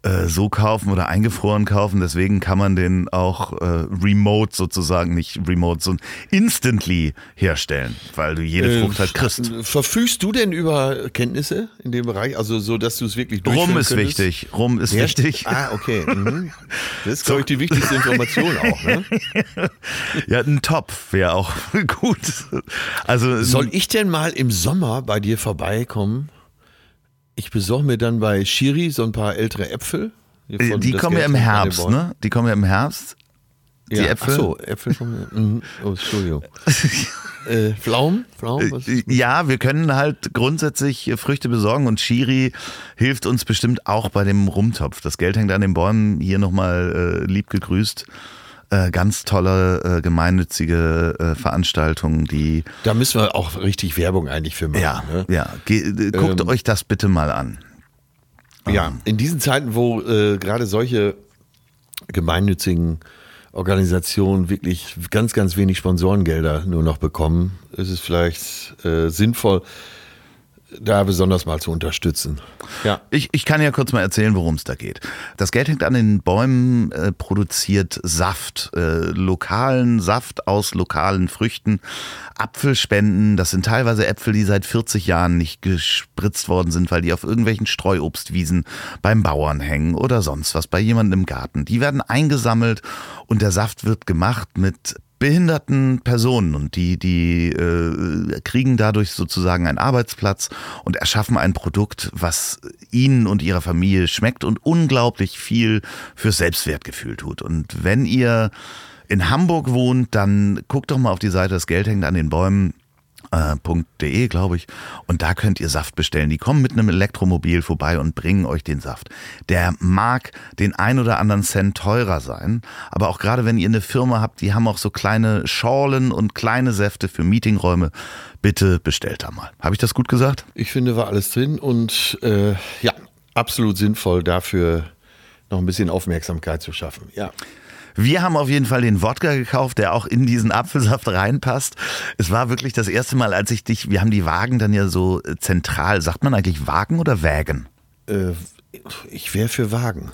äh, so kaufen oder eingefroren kaufen. Deswegen kann man den auch äh, remote sozusagen, nicht remote, sondern instantly herstellen, weil du jede Äh, Frucht halt kriegst. Verfügst du denn über Kenntnisse in dem Bereich? Also so, dass du es wirklich Rum ist könntest? wichtig. Rum ist Ja, wichtig. Ah, okay. Mhm. Das ist, glaube ich, die wichtigste Information auch. Ne? Ja, ein Topf wäre auch gut. Also Soll ich denn mal im Sommer bei dir vorbeikommen? Ich besorge mir dann bei Shiri so ein paar ältere Äpfel. Äh, die kommen ja im Herbst, ne? Die kommen ja im Herbst. Die ja, Äpfel? Ach so, Äpfel kommen ja. Mhm. Oh, Entschuldigung. äh, Pflaumen? Pflaumen? Ja, wir können halt grundsätzlich Früchte besorgen und Shiri hilft uns bestimmt auch bei dem Rumtopf. Das Geld hängt an den Bäumen. Hier nochmal äh, lieb gegrüßt. Äh, ganz tolle, äh, gemeinnützige äh, Veranstaltung, die Da müssen wir auch richtig Werbung eigentlich für machen. ja, Ne? ja. Ge äh, guckt Ähm, euch das bitte mal an. Ja, in diesen Zeiten, wo äh, gerade solche gemeinnützigen Organisationen wirklich ganz, ganz wenig Sponsorengelder nur noch bekommen, ist es vielleicht sinnvoll, da besonders mal zu unterstützen. Ja. Ich, ich kann ja kurz mal erzählen, worum es da geht. Das Geld hängt an den Bäumen, äh, produziert Saft, äh, lokalen Saft aus lokalen Früchten, Apfelspenden. Das sind teilweise Äpfel, die seit 40 Jahren nicht gespritzt worden sind, weil die auf irgendwelchen Streuobstwiesen beim Bauern hängen oder sonst was, bei jemandem im Garten. Die werden eingesammelt und der Saft wird gemacht mit behinderten Personen und die, die äh, kriegen dadurch sozusagen einen Arbeitsplatz und erschaffen ein Produkt, was ihnen und ihrer Familie schmeckt und unglaublich viel fürs Selbstwertgefühl tut. Und wenn ihr in Hamburg wohnt, dann guckt doch mal auf die Seite, das Geld hängt an den Bäumen äh, glaube ich. Und da könnt ihr Saft bestellen. Die kommen mit einem Elektromobil vorbei und bringen euch den Saft. Der mag den ein oder anderen Cent teurer sein, aber auch gerade wenn ihr eine Firma habt, die haben auch so kleine Schorlen und kleine Säfte für Meetingräume. Bitte bestellt da mal. Habe ich das gut gesagt? Ich finde, war alles drin und äh, ja, absolut sinnvoll dafür noch ein bisschen Aufmerksamkeit zu schaffen. Ja. Wir haben auf jeden Fall den Wodka gekauft, der auch in diesen Apfelsaft reinpasst. Es war wirklich das erste Mal, als ich dich, wir haben die Wagen dann ja so äh, zentral, sagt man eigentlich Wagen oder Wägen? Äh, ich wäre für Wagen.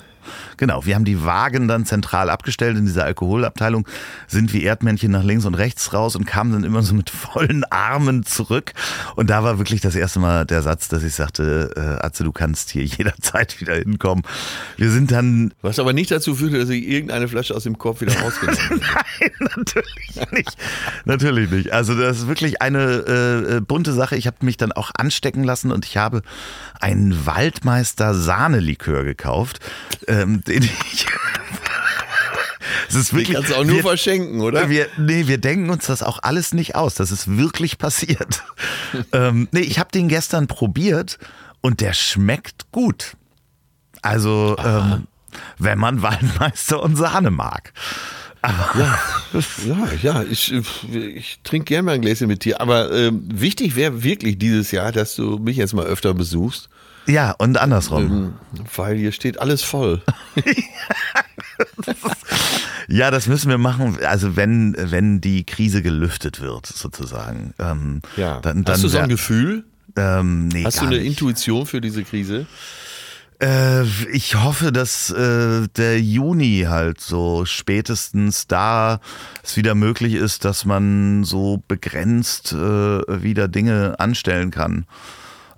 Genau, wir haben die Wagen dann zentral abgestellt in dieser Alkoholabteilung, sind wie Erdmännchen nach links und rechts raus und kamen dann immer so mit vollen Armen zurück. Und da war wirklich das erste Mal der Satz, dass ich sagte, äh, Atze, du kannst hier jederzeit wieder hinkommen. Wir sind dann Was aber nicht dazu führte, dass ich irgendeine Flasche aus dem Korb wieder rausgenommen habe. Nein, natürlich nicht. Natürlich nicht. Also das ist wirklich eine äh, äh, bunte Sache. Ich habe mich dann auch anstecken lassen und ich habe einen Waldmeister Sahnelikör gekauft, ähm, den ich Es ist wirklich. kannst du auch nur wir, verschenken, oder? Wir, nee, wir denken uns das auch alles nicht aus. Das ist wirklich passiert. ähm, nee, ich habe den gestern probiert und der schmeckt gut. Also, ähm, wenn man Waldmeister und Sahne mag. Ja, ja, ja ich, ich trinke gerne mal ein Gläschen mit dir. Aber ähm, wichtig wäre wirklich dieses Jahr, dass du mich jetzt mal öfter besuchst, Ja, und andersrum. ähm, weil hier steht alles voll. Ja, das müssen wir machen. Also wenn, wenn die Krise gelüftet wird, sozusagen. Ähm, Ja. dann, dann Hast du so ein Gefühl? ähm, nee, Hast du eine nicht. Intuition für diese Krise? Äh, ich hoffe, dass äh, der Juni halt so spätestens da es wieder möglich ist, dass man so begrenzt äh, wieder Dinge anstellen kann.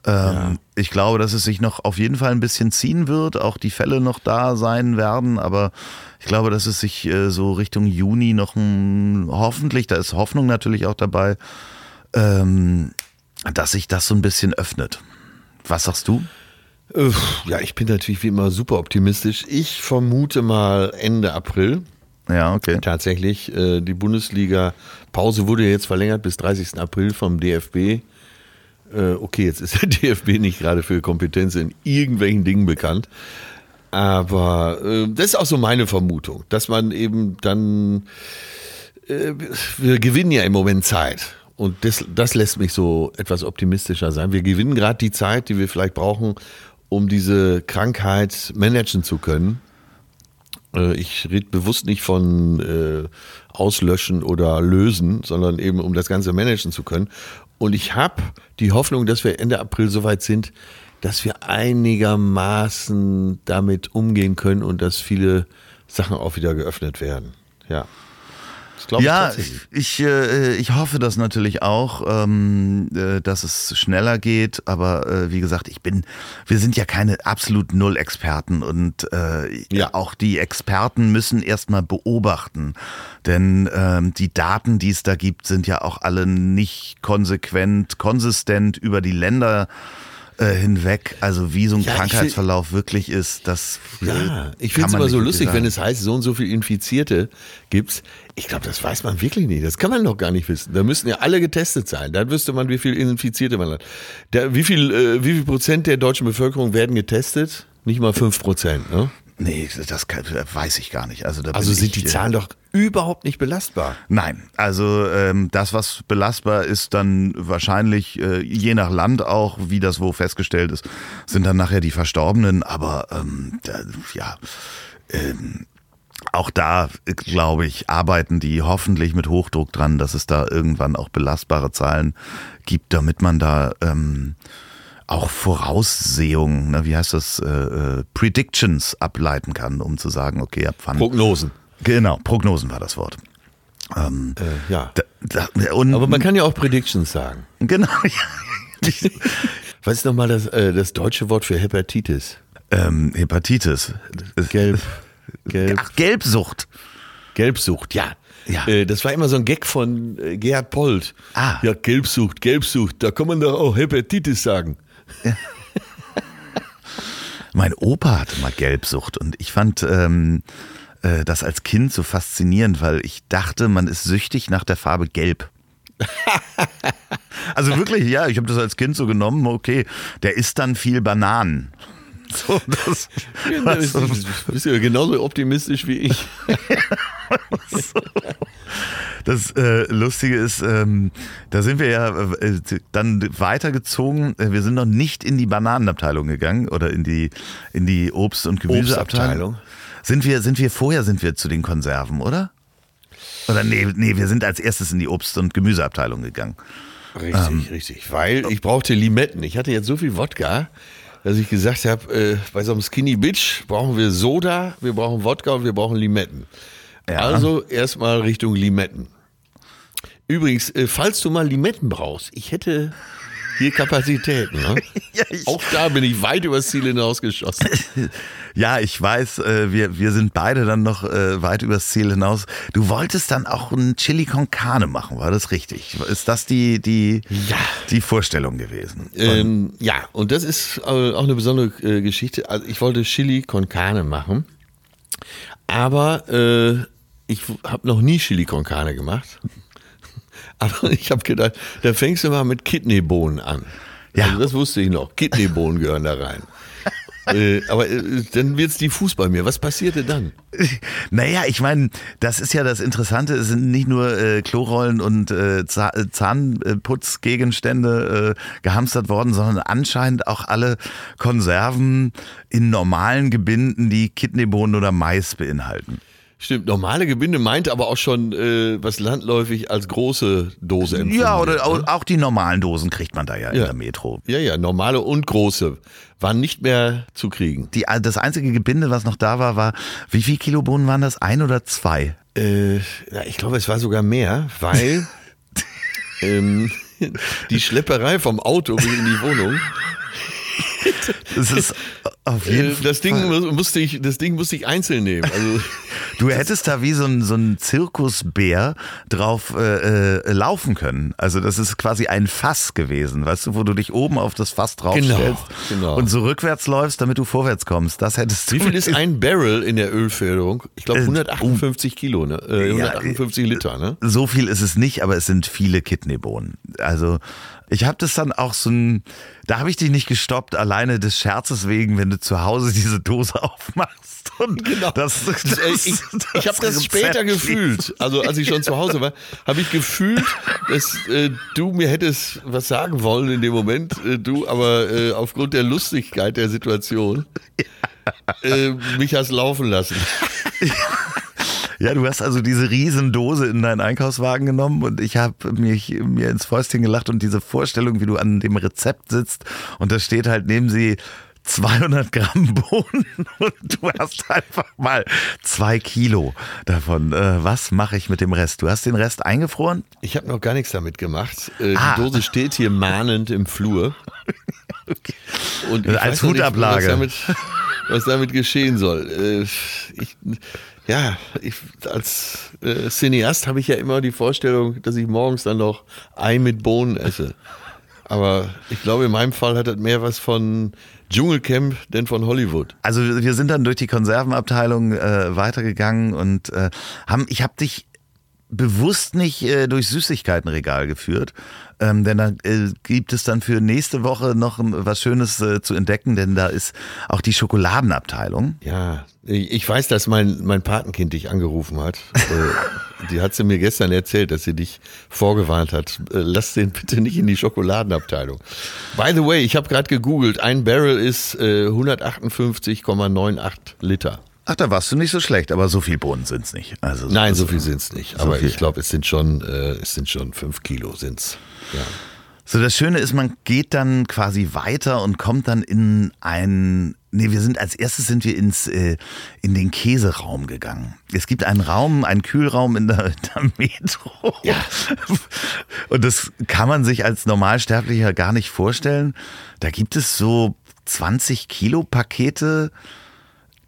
Ähm, Ich glaube, dass es sich noch auf jeden Fall ein bisschen ziehen wird, auch die Fälle noch da sein werden, aber ich glaube, dass es sich äh, so Richtung Juni noch ein, hoffentlich, da ist Hoffnung natürlich auch dabei, ähm, dass sich das so ein bisschen öffnet. Was sagst du? Ja, ich bin natürlich wie immer super optimistisch. Ich vermute mal Ende April. Ja, okay. Tatsächlich, äh, die Bundesliga-Pause wurde ja jetzt verlängert bis 30. April vom DFB. Äh, okay, jetzt ist der DFB nicht gerade für Kompetenz in irgendwelchen Dingen bekannt. Aber äh, das ist auch so meine Vermutung, dass man eben dann äh, wir gewinnen ja im Moment Zeit. Und das, das lässt mich so etwas optimistischer sein. Wir gewinnen gerade die Zeit, die wir vielleicht brauchen, um diese Krankheit managen zu können. Äh, ich rede bewusst nicht von äh, auslöschen oder lösen, sondern eben um das Ganze managen zu können. Und ich habe die Hoffnung, dass wir Ende April soweit sind, dass wir einigermaßen damit umgehen können und dass viele Sachen auch wieder geöffnet werden. Ja. Das ja, ich, ich, äh, ich hoffe das natürlich auch, ähm, äh, dass es schneller geht. Aber äh, wie gesagt, ich bin, wir sind ja keine absolut Null-Experten und äh, ja. auch die Experten müssen erstmal beobachten. Denn ähm, die Daten, die es da gibt, sind ja auch alle nicht konsequent, konsistent über die Länder äh, hinweg, also wie so ein ja, Krankheitsverlauf wirklich ist, das Ja, ich finde es immer so lustig, sagen. wenn es heißt, so und so viele Infizierte gibt's. Ich glaube, das weiß man wirklich nicht. Das kann man doch gar nicht wissen. Da müssten ja alle getestet sein. Dann wüsste man, wie viel Infizierte man hat. Da, wie, viel, äh, wie viel Prozent der deutschen Bevölkerung werden getestet? Nicht mal fünf Prozent, ne? Nee, das kann, weiß ich gar nicht. Also, da also sind ich, die äh, Zahlen doch überhaupt nicht belastbar. Nein, also ähm, das, was belastbar ist, dann wahrscheinlich äh, je nach Land auch, wie das wo festgestellt ist, sind dann nachher die Verstorbenen. Aber ähm, da, ja, ähm, auch da, glaube ich, arbeiten die hoffentlich mit Hochdruck dran, dass es da irgendwann auch belastbare Zahlen gibt, damit man da ähm, auch Voraussehungen, ne, wie heißt das, äh, äh, Predictions ableiten kann, um zu sagen, okay, ab wann. Prognosen. Genau, Prognosen war das Wort. Ähm, äh, ja. Da, da, und, Aber man kann ja auch Predictions sagen. Genau, ja. Was ist nochmal das, äh, das deutsche Wort für Hepatitis? Ähm, Hepatitis. Gelb. Gelb. Ach, Gelbsucht. Gelbsucht, ja. Ja. Äh, das war immer so ein Gag von äh, Gerhard Polt. Ah. Ja, Gelbsucht, Gelbsucht, da kann man doch auch Hepatitis sagen. Mein Opa hatte mal Gelbsucht und ich fand ähm, äh, das als Kind so faszinierend, weil ich dachte, man ist süchtig nach der Farbe Gelb. also wirklich, ja, ich habe das als Kind so genommen, okay, der isst dann viel Bananen. So, das, ja, das, das bist ja genauso optimistisch wie ich. Das äh, Lustige ist, ähm, da sind wir ja äh, dann weitergezogen. Wir sind noch nicht in die Bananenabteilung gegangen oder in die, in die Obst- und Gemüseabteilung. Sind wir, sind wir vorher sind wir zu den Konserven, oder? Oder nee, nee, wir sind als erstes in die Obst- und Gemüseabteilung gegangen. Richtig, ähm, richtig. Weil ich brauchte Limetten. Ich hatte jetzt so viel Wodka, dass ich gesagt habe, äh, bei so einem Skinny Bitch brauchen wir Soda, wir brauchen Wodka und wir brauchen Limetten. Ja. Also erstmal Richtung Limetten. Übrigens, äh, falls du mal Limetten brauchst, ich hätte hier Kapazitäten. Ne? ja, Auch da bin ich weit übers Ziel hinausgeschossen. ja, ich weiß, äh, wir, wir sind beide dann noch äh, weit übers Ziel hinaus. Du wolltest dann auch ein Chili con Carne machen, war das richtig? Ist das die, die, ja. die Vorstellung gewesen? Ähm, ja, und das ist auch eine besondere Geschichte. Also ich wollte Chili con Carne machen, aber äh, ich habe noch nie Chili con Carne gemacht. Aber ich habe gedacht, da fängst du mal mit Kidneybohnen an. Ja. Also das wusste ich noch. Kidneybohnen gehören da rein. äh, aber äh, dann wird's diffus bei mir. Was passierte dann? Naja, ich meine, das ist ja das Interessante. Es sind nicht nur äh, Klorollen und äh, Zahnputzgegenstände äh, gehamstert worden, sondern anscheinend auch alle Konserven in normalen Gebinden, die Kidneybohnen oder Mais beinhalten. Stimmt, normale Gebinde meint aber auch schon äh, was landläufig als große Dose empfunden Ja, oder ne? auch die normalen Dosen kriegt man da ja, ja, in der Metro. Ja, ja, normale und große waren nicht mehr zu kriegen. Die, das einzige Gebinde, was noch da war, war, wie viel Kilo Bohnen waren das? Ein oder zwei? Äh, ja, ich glaube, es war sogar mehr, weil ähm, die Schlepperei vom Auto in die Wohnung das ist auf jeden Fall. Das Ding musste ich, das Ding musste ich einzeln nehmen. Also du hättest da wie so ein, so ein Zirkusbär drauf äh, äh, laufen können. Also das ist quasi ein Fass gewesen, weißt du, wo du dich oben auf das Fass draufstellst genau, genau. und so rückwärts läufst, damit du vorwärts kommst. Das hättest du. Wie viel ist ein Barrel in der Ölförderung? Ich glaube 158 Kilo, ne? Äh, 158 ja, Liter, ne? So viel ist es nicht, aber es sind viele Kidneybohnen. Also ich habe das dann auch so ein, da habe ich dich nicht gestoppt, allein alleine des Scherzes wegen, wenn du zu Hause diese Dose aufmachst. Und Genau. Das, das, Das, äh, ich ich habe das später gefühlt. Also als ich schon zu Hause war, habe ich gefühlt, dass äh, du mir hättest was sagen wollen in dem Moment, äh, du aber äh, aufgrund der Lustigkeit der Situation äh, mich hast laufen lassen. Ja, du hast also diese Riesendose in deinen Einkaufswagen genommen und ich habe mich mir ins Fäustchen gelacht und diese Vorstellung, wie du an dem Rezept sitzt und da steht halt neben sie 200 Gramm Bohnen und du hast einfach mal zwei Kilo davon. Äh, was mache ich mit dem Rest? Du hast den Rest eingefroren? Ich habe noch gar nichts damit gemacht. Äh, Ah. Die Dose steht hier mahnend im Flur. Und ich Als noch nicht, Hutablage. Was damit, was damit geschehen soll. Äh, Ich, ja, ich, als äh, Cineast habe ich ja immer die Vorstellung, dass ich morgens dann noch Ei mit Bohnen esse. Aber ich glaube, in meinem Fall hat das mehr was von Dschungelcamp denn von Hollywood. Also wir sind dann durch die Konservenabteilung äh, weitergegangen und äh, haben, ich habe dich bewusst nicht äh, durch Süßigkeitenregal geführt, ähm, denn da äh, gibt es dann für nächste Woche noch ähm, was Schönes äh, zu entdecken, denn da ist auch die Schokoladenabteilung. Ja, ich weiß, dass mein, mein Patenkind dich angerufen hat. Äh, die hat sie mir gestern erzählt, dass sie dich vorgewarnt hat. Äh, Lass den bitte nicht in die Schokoladenabteilung. By the way, ich habe gerade gegoogelt. Ein Barrel ist äh, 158,98 Liter. Ach, da warst du nicht so schlecht, aber so viel Bohnen sind's nicht. Also Nein, so viel sind's nicht. so Aber viel. ich glaube, es sind schon, äh, es sind schon fünf Kilo sind's. Ja. So, das Schöne ist, man geht dann quasi weiter und kommt dann in ein. Nee, wir sind als erstes sind wir ins äh, in den Käseraum gegangen. Es gibt einen Raum, einen Kühlraum in der, in der Metro. Ja. Und das kann man sich als Normalsterblicher gar nicht vorstellen. Da gibt es so 20 Kilo Pakete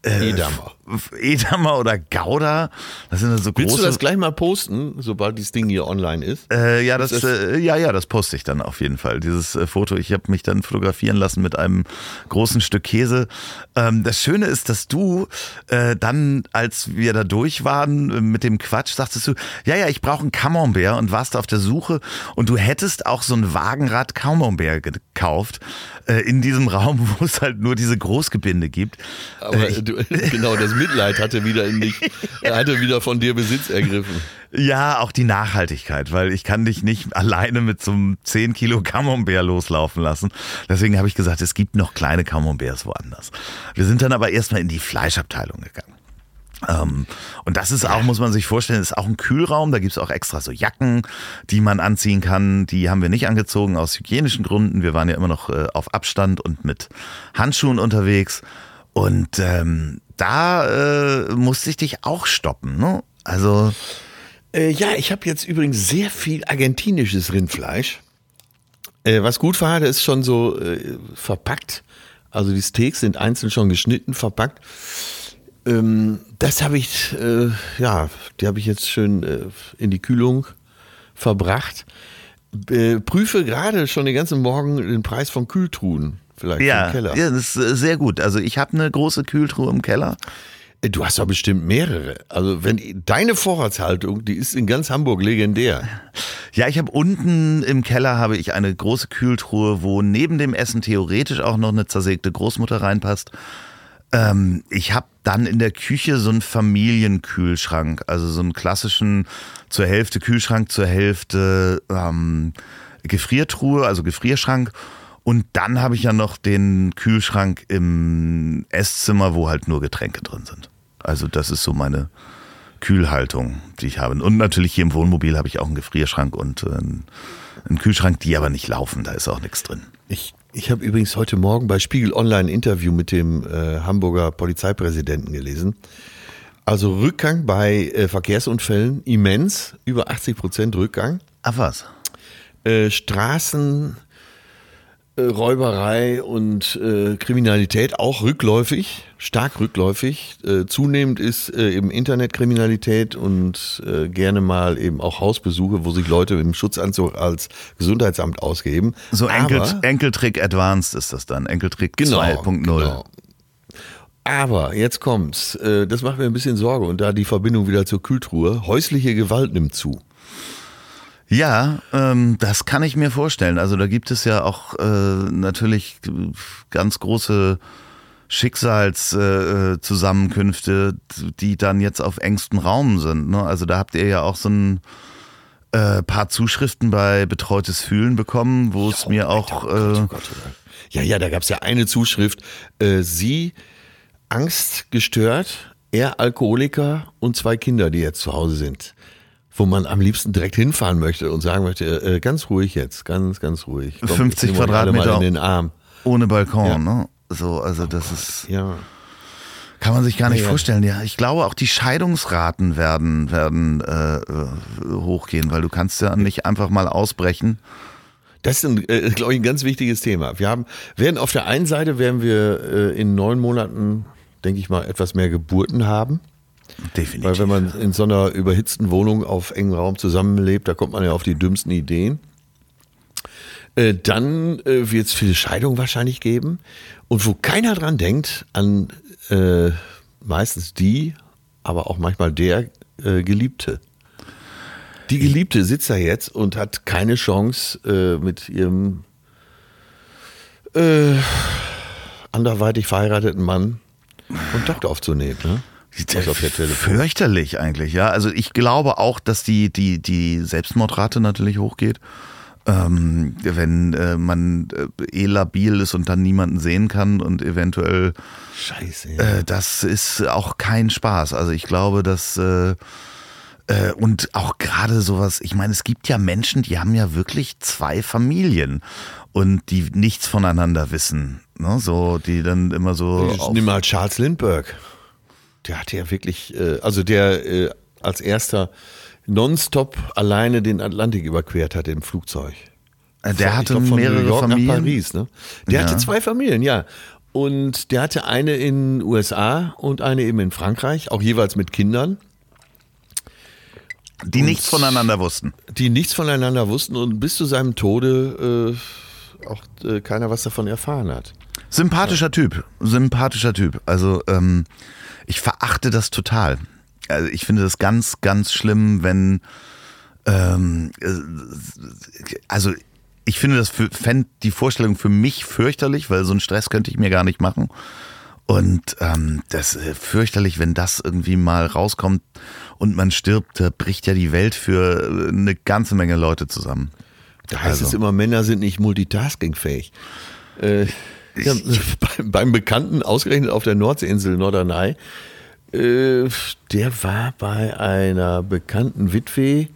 Edamer. Edamer oder Gouda. Das sind so Willst große. du das gleich mal posten, sobald dieses Ding hier online ist? Äh, ja, das, äh, ja, ja, das poste ich dann auf jeden Fall. Dieses äh, Foto. Ich habe mich dann fotografieren lassen mit einem großen Stück Käse. Ähm, das Schöne ist, dass du äh, dann, als wir da durch waren äh, mit dem Quatsch, sagtest du, ja, ja, ich brauche einen Camembert und warst auf der Suche und du hättest auch so ein Wagenrad Camembert gekauft äh, in diesem Raum, wo es halt nur diese Großgebinde gibt. Aber ich, du, genau, das Mitleid hatte wieder in dich, hatte wieder von dir Besitz ergriffen. Ja, auch die Nachhaltigkeit, weil ich kann dich nicht alleine mit so einem 10 Kilo Camembert loslaufen lassen. Deswegen habe ich gesagt, es gibt noch kleine Camemberts woanders. Wir sind dann aber erstmal in die Fleischabteilung gegangen. Ähm, und das ist auch, muss man sich vorstellen, ist auch ein Kühlraum. Da gibt es auch extra so Jacken, die man anziehen kann. Die haben wir nicht angezogen aus hygienischen Gründen. Wir waren ja immer noch äh, auf Abstand und mit Handschuhen unterwegs. Und ähm, da äh, musste ich dich auch stoppen. Ne? Also Äh, ja, ich habe jetzt übrigens sehr viel argentinisches Rindfleisch. Äh, was gut war, das ist schon so äh, verpackt. Also die Steaks sind einzeln schon geschnitten, verpackt. Ähm, das habe ich, äh, ja, die habe ich jetzt schön äh, in die Kühlung verbracht. Prüfe gerade schon den ganzen Morgen den Preis von Kühltruhen. Vielleicht Ja, im Keller. ja, das ist äh, sehr gut. Also ich habe eine große Kühltruhe im Keller. Äh, Du hast doch bestimmt mehrere. Also wenn deine Vorratshaltung, die ist in ganz Hamburg legendär. Ja, ich habe unten im Keller habe ich eine große Kühltruhe, wo neben dem Essen theoretisch auch noch eine zersägte Großmutter reinpasst. Ähm, ich habe dann in der Küche so einen Familienkühlschrank, also so einen klassischen zur Hälfte Kühlschrank, zur Hälfte ähm, Gefriertruhe, also Gefrierschrank. Und dann habe ich ja noch den Kühlschrank im Esszimmer, wo halt nur Getränke drin sind. Also das ist so meine Kühlhaltung, die ich habe. Und natürlich hier im Wohnmobil habe ich auch einen Gefrierschrank und äh, einen, einen Kühlschrank, die aber nicht laufen, da ist auch nichts drin. Ich, ich habe übrigens heute Morgen bei Spiegel Online ein Interview mit dem äh, Hamburger Polizeipräsidenten gelesen. Also Rückgang bei äh, Verkehrsunfällen immens, über 80 Prozent Rückgang. Ach was? Äh, Straßen, Räuberei und äh, Kriminalität auch rückläufig, stark rückläufig. Äh, zunehmend ist äh, eben Internetkriminalität und äh, gerne mal eben auch Hausbesuche, wo sich Leute im Schutzanzug als Gesundheitsamt ausgeben. So Enkel, Aber- Enkeltrick Advanced ist das dann, Enkeltrick Genau, 2.0. genau. Aber jetzt kommt's. Äh, Das macht mir ein bisschen Sorge und da die Verbindung wieder zur Kühltruhe. Häusliche Gewalt nimmt zu. Ja, ähm, das kann ich mir vorstellen. Also da gibt es ja auch äh, natürlich ganz große Schicksalszusammenkünfte, äh, die dann jetzt auf engstem Raum sind. Ne? Also da habt ihr ja auch so ein äh, paar Zuschriften bei Betreutes Fühlen bekommen, wo es mir auch... Oh Gott, oh Äh, Gott, oh Gott. Ja, ja, da gab es ja eine Zuschrift. Äh, sie angstgestört, er Alkoholiker und zwei Kinder, die jetzt zu Hause sind. Wo man am liebsten direkt hinfahren möchte und sagen möchte, äh, ganz ruhig jetzt, ganz, ganz ruhig. Komm, 50 ich nehm euch alle Quadratmeter. In den Arm. ohne Balkon, Ja. ne? So, also das ist... Ja. Kann man sich gar nicht Ja, vorstellen. Ja, ich glaube auch die Scheidungsraten werden werden äh, äh, hochgehen, weil du kannst ja nicht einfach mal ausbrechen. Das ist, äh, glaube ich, ein ganz wichtiges Thema. Wir haben, werden auf der einen Seite werden wir äh, in neun Monaten, denke ich mal, etwas mehr Geburten haben. Definitiv. Weil wenn man in so einer überhitzten Wohnung auf engem Raum zusammenlebt, da kommt man ja auf die dümmsten Ideen. Äh, dann äh, wird es viele Scheidungen wahrscheinlich geben. Und wo keiner dran denkt, an äh, meistens die, aber auch manchmal der äh, Geliebte. Die Geliebte sitzt da jetzt und hat keine Chance, mit ihrem anderweitig verheirateten Mann Kontakt aufzunehmen. Ne? Außer per Telefon. Fürchterlich eigentlich, ja. Also ich glaube auch, dass die, die, die Selbstmordrate natürlich hochgeht. Ähm, wenn äh, man äh, eh labil ist und dann niemanden sehen kann und eventuell Scheiße. Ja. Äh, das ist auch kein Spaß. Also ich glaube, dass äh, äh, und auch gerade sowas, ich meine, es gibt ja Menschen, die haben ja wirklich zwei Familien und die nichts voneinander wissen. Ne? So, die dann immer so. Nimm mal Charles Lindbergh. Der hatte ja wirklich, äh, also der äh, als erster nonstop alleine den Atlantik überquert hat im Flugzeug. Äh, der hatte glaub, von mehrere New York Familien. Nach Paris, ne? Der Ja. hatte zwei Familien, ja. Und der hatte eine in USA und eine eben in Frankreich, auch jeweils mit Kindern, die nichts voneinander wussten. die nichts voneinander wussten und bis zu seinem Tode äh, auch äh, keiner was davon erfahren hat. Sympathischer Typ, sympathischer Typ. Also ähm, ich verachte das total. Also ich finde das ganz, ganz schlimm, wenn ähm, äh, also ich finde das für, fänd die Vorstellung für mich fürchterlich, weil so einen Stress könnte ich mir gar nicht machen. Und ähm, das ist fürchterlich, wenn das irgendwie mal rauskommt und man stirbt, da bricht ja die Welt für äh, eine ganze Menge Leute zusammen. Da heißt Also. es immer, Männer sind nicht multitaskingfähig. Äh, ja, beim, beim Bekannten, ausgerechnet auf der Nordseeinsel Norderney, äh, der war bei einer bekannten Witwe,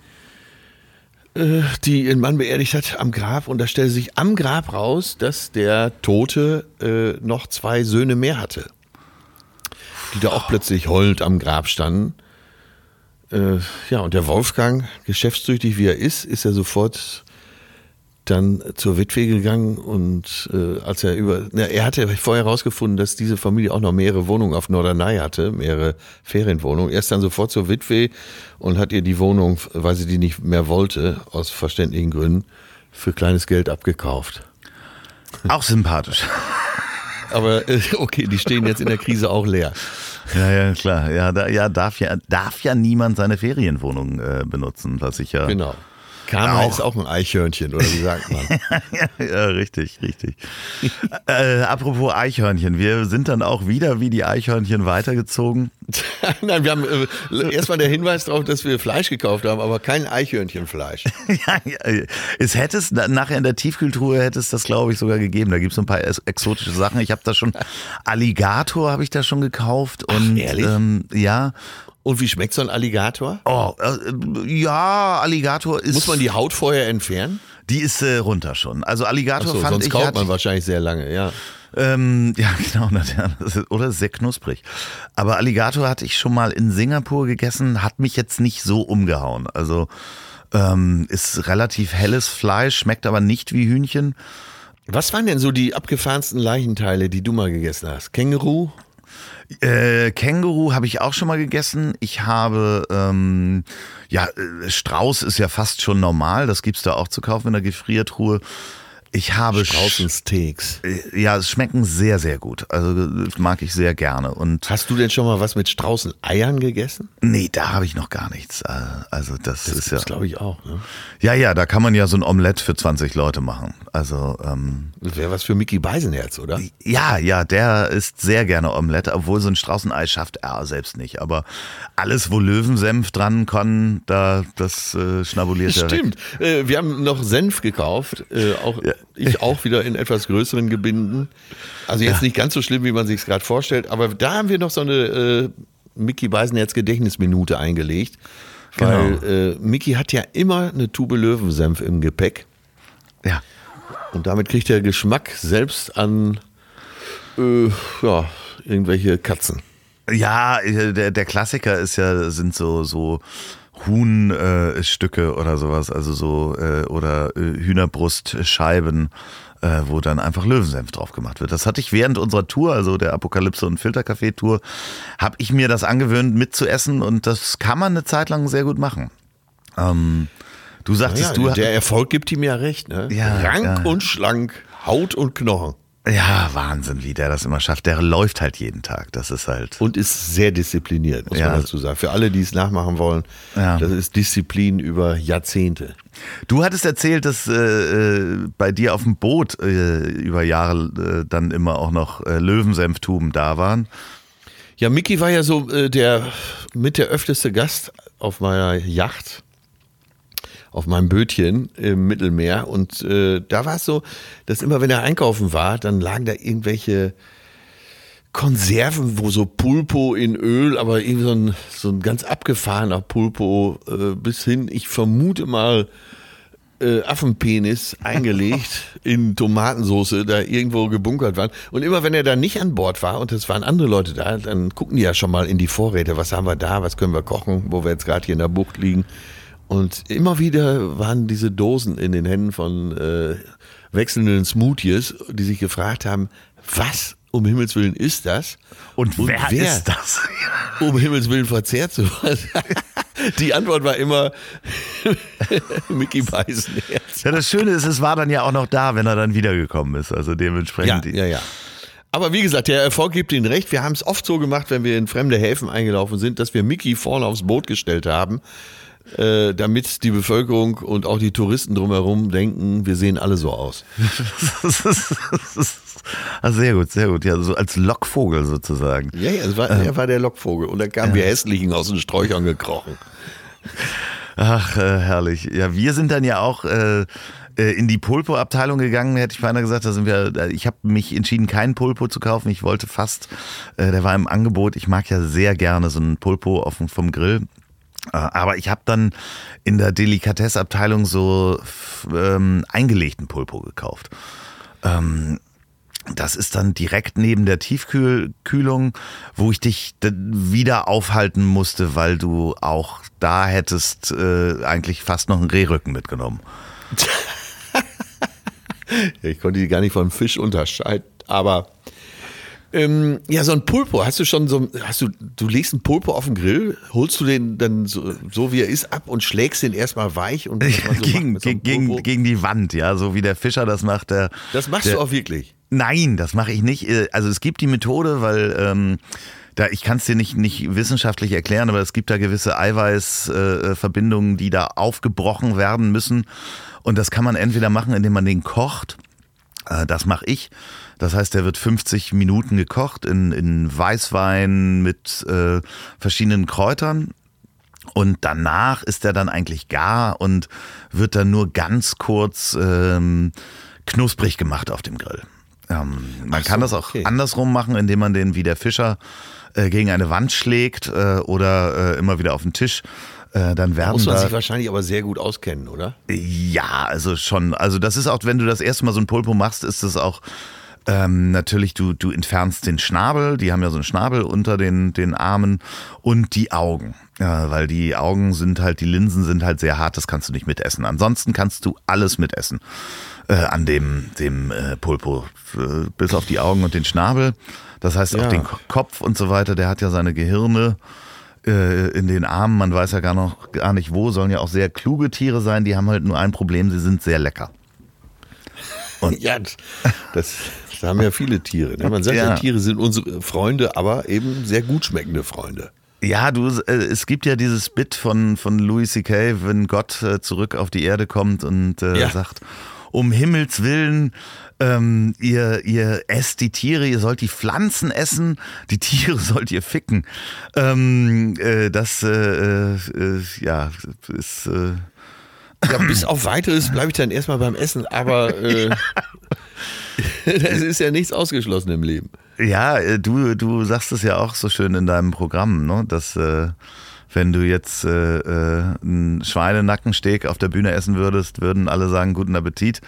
äh, die ihren Mann beerdigt hat, am Grab. Und da stellte sich am Grab raus, dass der Tote äh, noch zwei Söhne mehr hatte. Die da auch plötzlich heulend am Grab standen. Äh, ja, und der Wolfgang, geschäftstüchtig wie er ist, ist er sofort dann zur Witwe gegangen und äh, als er über, na, er hatte vorher herausgefunden, dass diese Familie auch noch mehrere Wohnungen auf Norderney hatte, mehrere Ferienwohnungen. Er ist dann sofort zur Witwe und hat ihr die Wohnung, weil sie die nicht mehr wollte, aus verständlichen Gründen, für kleines Geld abgekauft. Auch sympathisch. Aber äh, okay, die stehen jetzt in der Krise auch leer. Ja, ja, klar. Ja, da, ja, darf ja, darf ja niemand seine Ferienwohnung äh, benutzen, was ich ja. Genau. Karma Auch. ist auch ein Eichhörnchen, oder wie sagt man? ja, richtig, richtig. äh, apropos Eichhörnchen, wir sind dann auch wieder wie die Eichhörnchen weitergezogen. Nein, wir haben äh, erstmal der Hinweis darauf, dass wir Fleisch gekauft haben, aber kein Eichhörnchenfleisch. ja, ja, es hätte es na- nachher in der Tiefkühltruhe hätte es das, glaube ich, sogar gegeben. Da gibt es so ein paar ex- exotische Sachen. Ich habe da schon Alligator habe ich da schon gekauft und ehrlich? ähm, ja. Und wie schmeckt so ein Alligator? Oh, äh, ja, Alligator ist. Muss man die Haut vorher entfernen? Die ist äh, runter schon. Also Alligator Achso, fand sonst ich. kaut hat- man wahrscheinlich sehr lange, ja. Ähm, ja, genau. Oder sehr knusprig. Aber Alligator hatte ich schon mal in Singapur gegessen, hat mich jetzt nicht so umgehauen. Also ähm, ist relativ helles Fleisch, schmeckt aber nicht wie Hühnchen. Was waren denn so die abgefahrensten Leichenteile, die du mal gegessen hast? Känguru? Äh, Känguru habe ich auch schon mal gegessen. Ich habe, ähm, ja, äh, Strauß ist ja fast schon normal. Das gibt's da auch zu kaufen in der Gefriertruhe. Ich habe Straußensteaks. ja, es schmecken sehr, sehr gut. Also das mag ich sehr gerne. Und Hast du denn schon mal was mit Straußeneiern gegessen? nee, da habe ich noch gar nichts. Äh, Also das, ist ja. Das glaube ich auch. Ne? Ja, ja, da kann man ja so ein Omelett für 20 Leute machen. Also ähm, Das wäre was für Mickey Beisenherz, oder? ja, ja, der isst sehr gerne Omelette, obwohl so ein Straußenei schafft er selbst nicht. Aber alles, wo Löwensenf dran kann, da das äh, schnabuliert er. Stimmt. Äh, wir haben noch Senf gekauft. Äh, auch, Ich auch wieder in etwas größeren Gebinden. Also jetzt nicht ganz so schlimm, wie man sich es gerade vorstellt. Aber da haben wir noch so eine äh, Mickey Beisenherz Gedächtnisminute eingelegt. Weil äh, Mickey hat ja immer eine Tube Löwensenf im Gepäck. Ja. Und damit kriegt er Geschmack selbst an äh, ja, irgendwelche Katzen. Ja, äh, der, der Klassiker ist ja, sind so, so Huhnstücke äh, oder sowas, also so, äh, oder äh, Hühnerbrustscheiben, äh, wo dann einfach Löwensenf drauf gemacht wird. Das hatte ich während unserer Tour, also der Apokalypse und Filterkaffee-Tour, habe ich mir das angewöhnt mitzuessen und das kann man eine Zeit lang sehr gut machen. Ähm, du sagtest, Ja, du. der Erfolg gibt ihm ja recht. Ne? Ja, Rank ja. und schlank, Haut und Knochen. Ja, Wahnsinn, wie der das immer schafft. Der läuft halt jeden Tag. Das ist halt. Und ist sehr diszipliniert, muss Ja. man dazu sagen. Für alle, die es nachmachen wollen, Ja. das ist Disziplin über Jahrzehnte. Du hattest erzählt, dass äh, äh, bei dir auf dem Boot äh, über Jahre äh, dann immer auch noch äh, Löwensenftuben da waren. Ja, Mickey war ja so äh, der mit der öfteste Gast auf meiner Yacht, auf meinem Bötchen im Mittelmeer. Und äh, da war es so, dass immer, wenn er einkaufen war, dann lagen da irgendwelche Konserven, wo so Pulpo in Öl, aber irgendwie so ein, so ein ganz abgefahrener Pulpo äh, bis hin, ich vermute mal, äh, Affenpenis eingelegt in Tomatensoße da irgendwo gebunkert waren. Und immer wenn er da nicht an Bord war und es waren andere Leute da, dann gucken die ja schon mal in die Vorräte, was haben wir da, was können wir kochen, wo wir jetzt gerade hier in der Bucht liegen. Und immer wieder waren diese Dosen in den Händen von äh, wechselnden Smoothies, die sich gefragt haben, was um Himmels Willen ist das? Und, wer, ist das? um Himmels Willen verzehrt sowas? Die Antwort war immer Mickey Beisenherz. ja, das Schöne ist, es war dann ja auch noch da, wenn er dann wiedergekommen ist. Also Ja, dementsprechend. ja, ja. Aber wie gesagt, der Erfolg gibt Ihnen recht. Wir haben es oft so gemacht, wenn wir in fremde Häfen eingelaufen sind, dass wir Mickey vorne aufs Boot gestellt haben, äh, damit die Bevölkerung und auch die Touristen drumherum denken, wir sehen alle so aus. also sehr gut, sehr gut. Ja, so als Lockvogel sozusagen. Ja, ja, es war, er war der Lockvogel. Und dann kamen wir Hässlichen aus den Sträuchern gekrochen. Ach, äh, herrlich. Ja, wir sind dann ja auch äh, äh, in die Pulpo-Abteilung gegangen, hätte ich beinahe gesagt. Da sind wir, äh, ich habe mich entschieden, keinen Pulpo zu kaufen. Ich wollte fast, der war im Angebot. Ich mag ja sehr gerne so einen Pulpo auf, vom Grill. Äh, Aber ich habe dann in der Delikatessabteilung so ähm, eingelegten Pulpo gekauft. Ähm, das ist dann direkt neben der Tiefkühlung, wo ich dich wieder aufhalten musste, weil du auch da hättest äh, eigentlich fast noch einen Rehrücken mitgenommen. Ich konnte die gar nicht von Fisch unterscheiden, aber ähm, ja, so ein Pulpo, hast du schon so, hast du, du legst einen Pulpo auf den Grill, holst du den dann so, so wie er ist ab und schlägst den erstmal weich und so gegen, so gegen, gegen die Wand, ja, so wie der Fischer das macht. Der, Das machst der, du auch wirklich. Nein, das mache ich nicht. Äh, Also es gibt die Methode, weil ähm, da, ich kann es dir nicht, nicht wissenschaftlich erklären, aber es gibt da gewisse Eiweißverbindungen, äh, die da aufgebrochen werden müssen. Und das kann man entweder machen, indem man den kocht. Äh, das mache ich. Das heißt, der wird 50 Minuten gekocht in, in Weißwein mit äh, verschiedenen Kräutern. Und danach ist er dann eigentlich gar und wird dann nur ganz kurz ähm, knusprig gemacht auf dem Grill. Ähm, man Ach kann so, das auch okay. andersrum machen, indem man den wie der Fischer äh, gegen eine Wand schlägt äh, oder äh, immer wieder auf den Tisch. Äh, dann werden Muss man da sich wahrscheinlich aber sehr gut auskennen, oder? ja, also schon. Also das ist auch, wenn du das erste Mal so ein Pulpo machst, ist es auch ähm, natürlich, du, du entfernst den Schnabel, die haben ja so einen Schnabel unter den, den Armen und die Augen. Ja, weil die Augen sind halt, die Linsen sind halt sehr hart, das kannst du nicht mitessen. Ansonsten kannst du alles mitessen äh, an dem, dem äh, Pulpo, äh, bis auf die Augen und den Schnabel. Das heißt auch Ja. den Ko- Kopf und so weiter, der hat ja seine Gehirne äh, in den Armen, man weiß ja gar noch gar nicht wo, sollen ja auch sehr kluge Tiere sein, die haben halt nur ein Problem, sie sind sehr lecker. Und ja, das, das haben ja viele Tiere. Ne? Man sagt ja. Ja. Tiere sind unsere Freunde, aber eben sehr gut schmeckende Freunde. Ja, du, äh, es gibt ja dieses Bit von, von Louis C.K., wenn Gott äh, zurück auf die Erde kommt und äh, Ja. sagt, um Himmels Willen, ähm, ihr, ihr esst die Tiere, ihr sollt die Pflanzen essen, die Tiere sollt ihr ficken. Ähm, äh, das, äh, äh, ja, ist... Äh, Ja, bis auf weiteres bleibe ich dann erstmal beim Essen, aber äh, es ist ja nichts ausgeschlossen im Leben. Ja, äh, du, du sagst es ja auch so schön in deinem Programm, ne? dass äh, wenn du jetzt äh, äh, einen Schweinenackensteak auf der Bühne essen würdest, würden alle sagen, guten Appetit.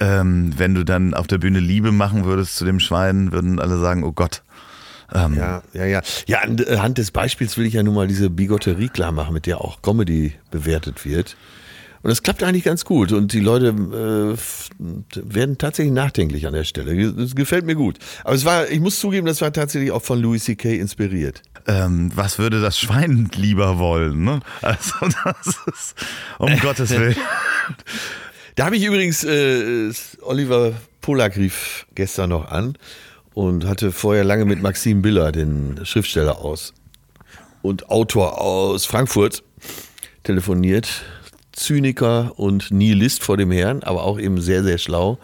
Ähm, wenn du dann auf der Bühne Liebe machen würdest zu dem Schwein, würden alle sagen, oh Gott. Ähm, Ja, ja, ja. Ja, anhand des Beispiels will ich ja nun mal diese Bigotterie klar machen, mit der auch Comedy bewertet wird. Und das klappt eigentlich ganz gut. Und die Leute äh, werden tatsächlich nachdenklich an der Stelle. Das gefällt mir gut. Aber es war, ich muss zugeben, das war tatsächlich auch von Louis C.K. inspiriert. ähm, was würde das Schwein lieber wollen? Ne? Also das ist, um Gottes Willen. Da habe ich übrigens, äh, Oliver Polak rief gestern noch an und hatte vorher lange mit Maxim Biller, den Schriftsteller aus und Autor aus Frankfurt, telefoniert. Zyniker und Nihilist vor dem Herrn, aber auch eben sehr, sehr schlau.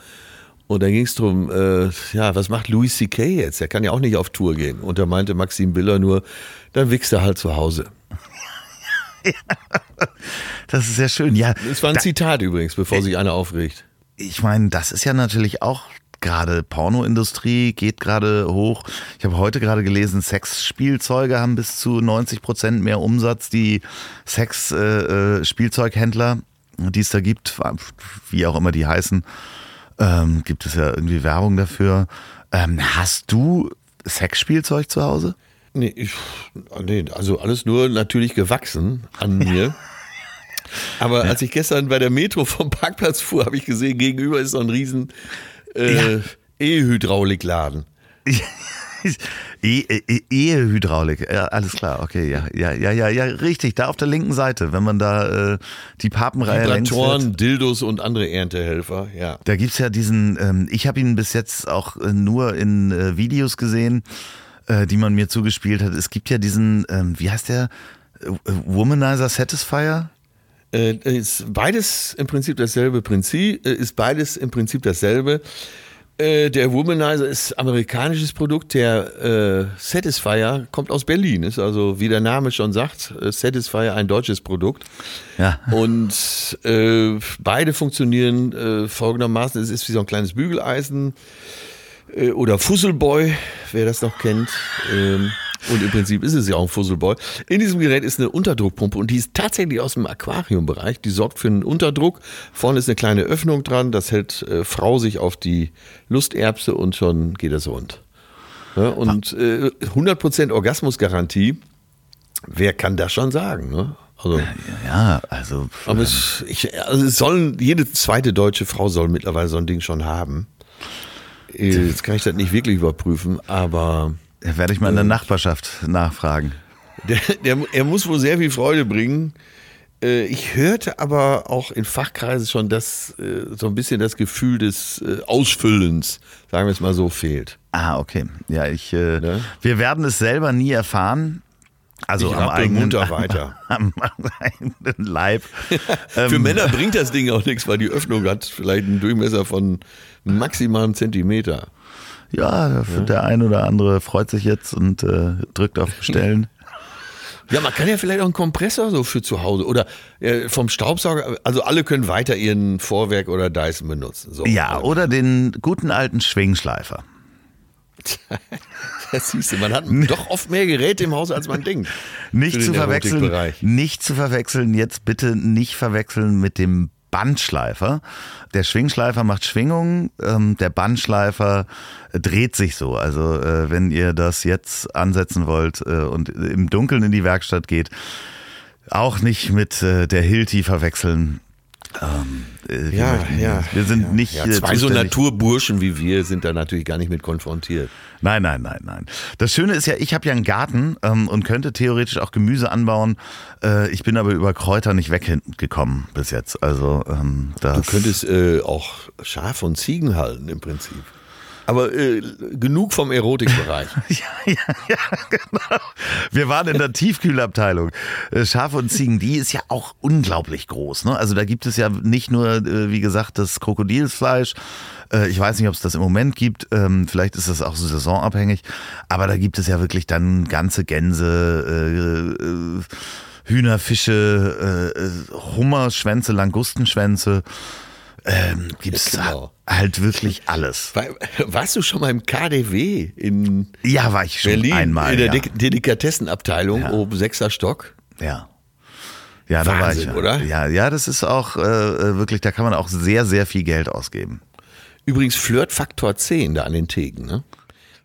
Und dann ging es darum, äh, ja, was macht Louis C.K. jetzt? Er kann ja auch nicht auf Tour gehen. Und da meinte Maxim Biller nur, dann wichst er halt zu Hause. Das ist sehr schön. Ja, Das war ein Zitat übrigens, bevor sich einer aufregt. ich meine, das ist ja natürlich auch gerade Pornoindustrie geht gerade hoch. Ich habe heute gerade gelesen, Sexspielzeuge haben bis zu 90 Prozent mehr Umsatz. Die Sex-Spielzeughändler, die es da gibt, wie auch immer die heißen, ähm, gibt es ja irgendwie Werbung dafür. Ähm, hast du Sexspielzeug zu Hause? Nee, ich, nee, also alles nur natürlich gewachsen an mir. Aber als ich gestern bei der Metro vom Parkplatz fuhr, habe ich gesehen, gegenüber ist so ein riesen äh, Ja. E-Hydraulikladen. E e Ehehydraulik, ja, alles klar, okay, ja, ja, ja, ja, ja, richtig, da auf der linken Seite, wenn man da äh, die Papenreihe längs fährt. Vibratoren, Dildos und andere Erntehelfer, ja. Da gibt's ja diesen, ähm, ich habe ihn bis jetzt auch äh, nur in äh, Videos gesehen, äh, die man mir zugespielt hat. Es gibt ja diesen, ähm, wie heißt der? Äh, Womanizer Satisfier? Äh, ist beides im Prinzip dasselbe Prinzip, äh, ist beides im Prinzip dasselbe. Äh, der Womanizer ist amerikanisches Produkt, der äh, Satisfier kommt aus Berlin, ist also, wie der Name schon sagt, äh, Satisfier ein deutsches Produkt. Ja. Und äh, beide funktionieren folgendermaßen. Es ist wie so ein kleines Bügeleisen oder Fusselboy, wer das noch kennt. Ähm, und im Prinzip ist es ja auch ein Fusselboy. In diesem Gerät ist eine Unterdruckpumpe und die ist tatsächlich aus dem Aquariumbereich. Die sorgt für einen Unterdruck. Vorne ist eine kleine Öffnung dran. Das hält äh, Frau sich auf die Lusterbse und schon geht es rund. Ja, und äh, 100% Orgasmusgarantie. Wer kann das schon sagen? Ne? Also, Ja, also, aber es, ich, also es sollen, jede zweite deutsche Frau soll mittlerweile so ein Ding schon haben. Äh, Jetzt kann ich das nicht wirklich überprüfen, aber werde ich mal in der Nachbarschaft nachfragen. der, der, er muss wohl sehr viel Freude bringen. Äh, Ich hörte aber auch in Fachkreisen schon, dass äh, so ein bisschen das Gefühl des äh, Ausfüllens, sagen wir es mal so, fehlt. Ah, okay. Ja, ich, äh, Ne? wir werden es selber nie erfahren. Also Ich am eigenen, munter weiter. am, am eigenen Leib. Für Ähm, Männer bringt das Ding auch nichts, weil die Öffnung hat vielleicht einen Durchmesser von maximal einem Zentimeter. Ja, der ein oder andere freut sich jetzt und äh, drückt auf Bestellen. Ja, man kann ja vielleicht auch einen Kompressor so für zu Hause oder äh, vom Staubsauger. Also alle können weiter ihren Vorwerk oder Dyson benutzen. So. Ja, oder den guten alten Schwingschleifer. Das siehst du, man hat doch oft mehr Geräte im Haus, als man denkt. Nicht zu verwechseln, nicht zu verwechseln, jetzt bitte nicht verwechseln mit dem Bandschleifer. Der Schwingschleifer macht Schwingungen, ähm, der Bandschleifer dreht sich so. Also äh, wenn ihr das jetzt ansetzen wollt äh, und im Dunkeln in die Werkstatt geht, auch nicht mit äh, der Hilti verwechseln. Ähm, äh, wir Ja, möchten- ja. Wir sind ja, nicht Ja, äh, zwei so. Naturburschen wie wir sind da natürlich gar nicht mit konfrontiert. Nein, nein, nein, nein. Das Schöne ist ja, ich habe ja einen Garten ähm, und könnte theoretisch auch Gemüse anbauen. Äh, ich bin aber über Kräuter nicht weggekommen bis jetzt. Also ähm, das. Du könntest äh, auch Schaf und Ziegen halten im Prinzip. Aber äh, genug vom Erotikbereich. Ja, ja, ja, genau. Wir waren in der Tiefkühlabteilung. Äh, Schafe und Ziegen, die ist ja auch unglaublich groß. Ne? Also da gibt es ja nicht nur, äh, wie gesagt, das Krokodilsfleisch. Äh, Ich weiß nicht, ob es das im Moment gibt. Ähm, Vielleicht ist das auch so saisonabhängig. Aber da gibt es ja wirklich dann ganze Gänse, Hühner, Fische, äh, Hummerschwänze, Langustenschwänze. Ähm, gibt's Ja, genau. halt wirklich alles. War, warst du schon mal im KDW in Ja, war ich schon Berlin einmal. in der ja. De Delikatessenabteilung Ja. oben sechster Stock? Ja. Ja, da war ich. Wahnsinn, ja. oder? Ja, ja, das ist auch äh, äh, wirklich, da kann man auch sehr, sehr viel Geld ausgeben. Übrigens Flirtfaktor 10 da an den Theken. Ne?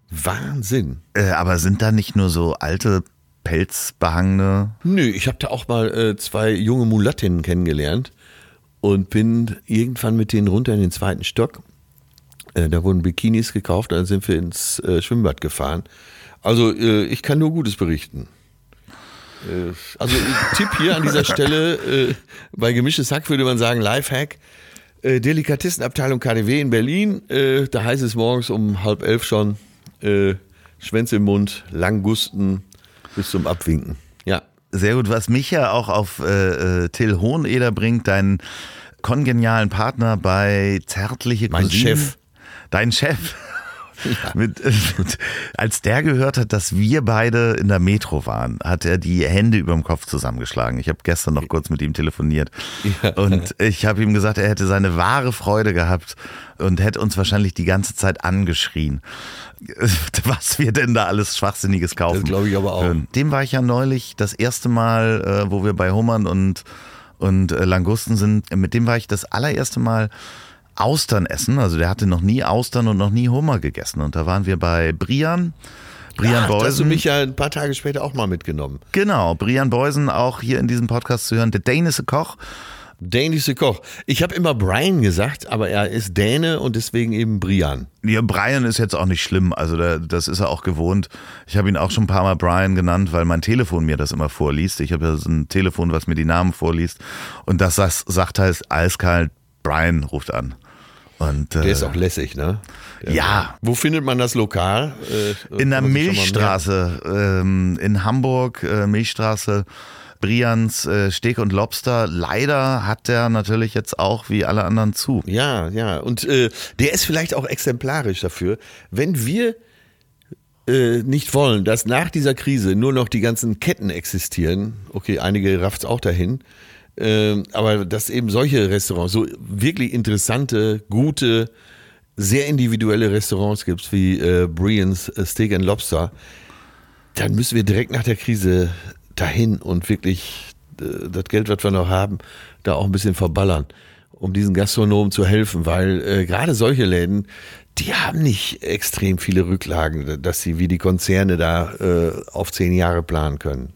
Wahnsinn. Äh, aber sind da nicht nur so alte pelzbehangene? Nö, ich habe da auch mal äh, zwei junge Mulattinnen kennengelernt und bin irgendwann mit denen runter in den zweiten Stock. Äh, da wurden Bikinis gekauft, dann sind wir ins äh, Schwimmbad gefahren. Also äh, ich kann nur Gutes berichten. Also Tipp hier an dieser Stelle, bei gemischtes Hack würde man sagen Lifehack. Delikatessenabteilung KDW in Berlin, da heißt es morgens um halb elf schon, Schwänze im Mund, Langusten bis zum Abwinken. Sehr gut, was mich ja auch auf äh, äh, Till Hoheneder bringt, deinen kongenialen Partner bei Zärtliche Mein Cousinen. Chef. Dein Chef. Mit, äh, mit, als der gehört hat, dass wir beide in der Metro waren, hat er die Hände über dem Kopf zusammengeschlagen. Ich habe gestern noch kurz mit ihm telefoniert und ich habe ihm gesagt, er hätte seine wahre Freude gehabt und hätte uns wahrscheinlich die ganze Zeit angeschrien, was wir denn da alles Schwachsinniges kaufen. Das glaube ich aber auch. Dem war ich ja neulich das erste Mal, äh, wo wir bei Hummern und, und äh, Langusten sind, mit dem war ich das allererste Mal Austern essen. Also der hatte noch nie Austern und noch nie Hummer gegessen. Und da waren wir bei Brian. Brian Ach, da hast du Beusen. mich ja ein paar Tage später auch mal mitgenommen. Genau, Brian Beusen auch hier in diesem Podcast zu hören. Der dänische Koch. Dänische Koch. Ich habe immer Brian gesagt, aber er ist Däne und deswegen eben Brian. Ja, Brian ist jetzt auch nicht schlimm, also da, das ist er auch gewohnt. Ich habe ihn auch schon ein paar Mal Brian genannt, weil mein Telefon mir das immer vorliest. Ich habe ja so ein Telefon, was mir die Namen vorliest. Und das sagt, halt eiskalt, Brian ruft an. Und, äh, Der ist auch lässig, ne? Der, Ja. Wo findet man das Lokal? Äh, in der Milchstraße ähm, in Hamburg, äh, Milchstraße, Brians äh, Steak und Lobster. Leider hat der natürlich jetzt auch wie alle anderen zu. Ja, ja. Und äh, der ist vielleicht auch exemplarisch dafür. Wenn wir äh, nicht wollen, dass nach dieser Krise nur noch die ganzen Ketten existieren, okay, einige rafft's auch dahin, aber dass eben solche Restaurants, so wirklich interessante, gute, sehr individuelle Restaurants gibt, wie äh, Brian's äh, Steak and Lobster, dann müssen wir direkt nach der Krise dahin und wirklich äh, das Geld, was wir noch haben, da auch ein bisschen verballern, um diesen Gastronomen zu helfen, weil äh, gerade solche Läden, die haben nicht extrem viele Rücklagen, dass sie wie die Konzerne da äh, auf zehn Jahre planen können.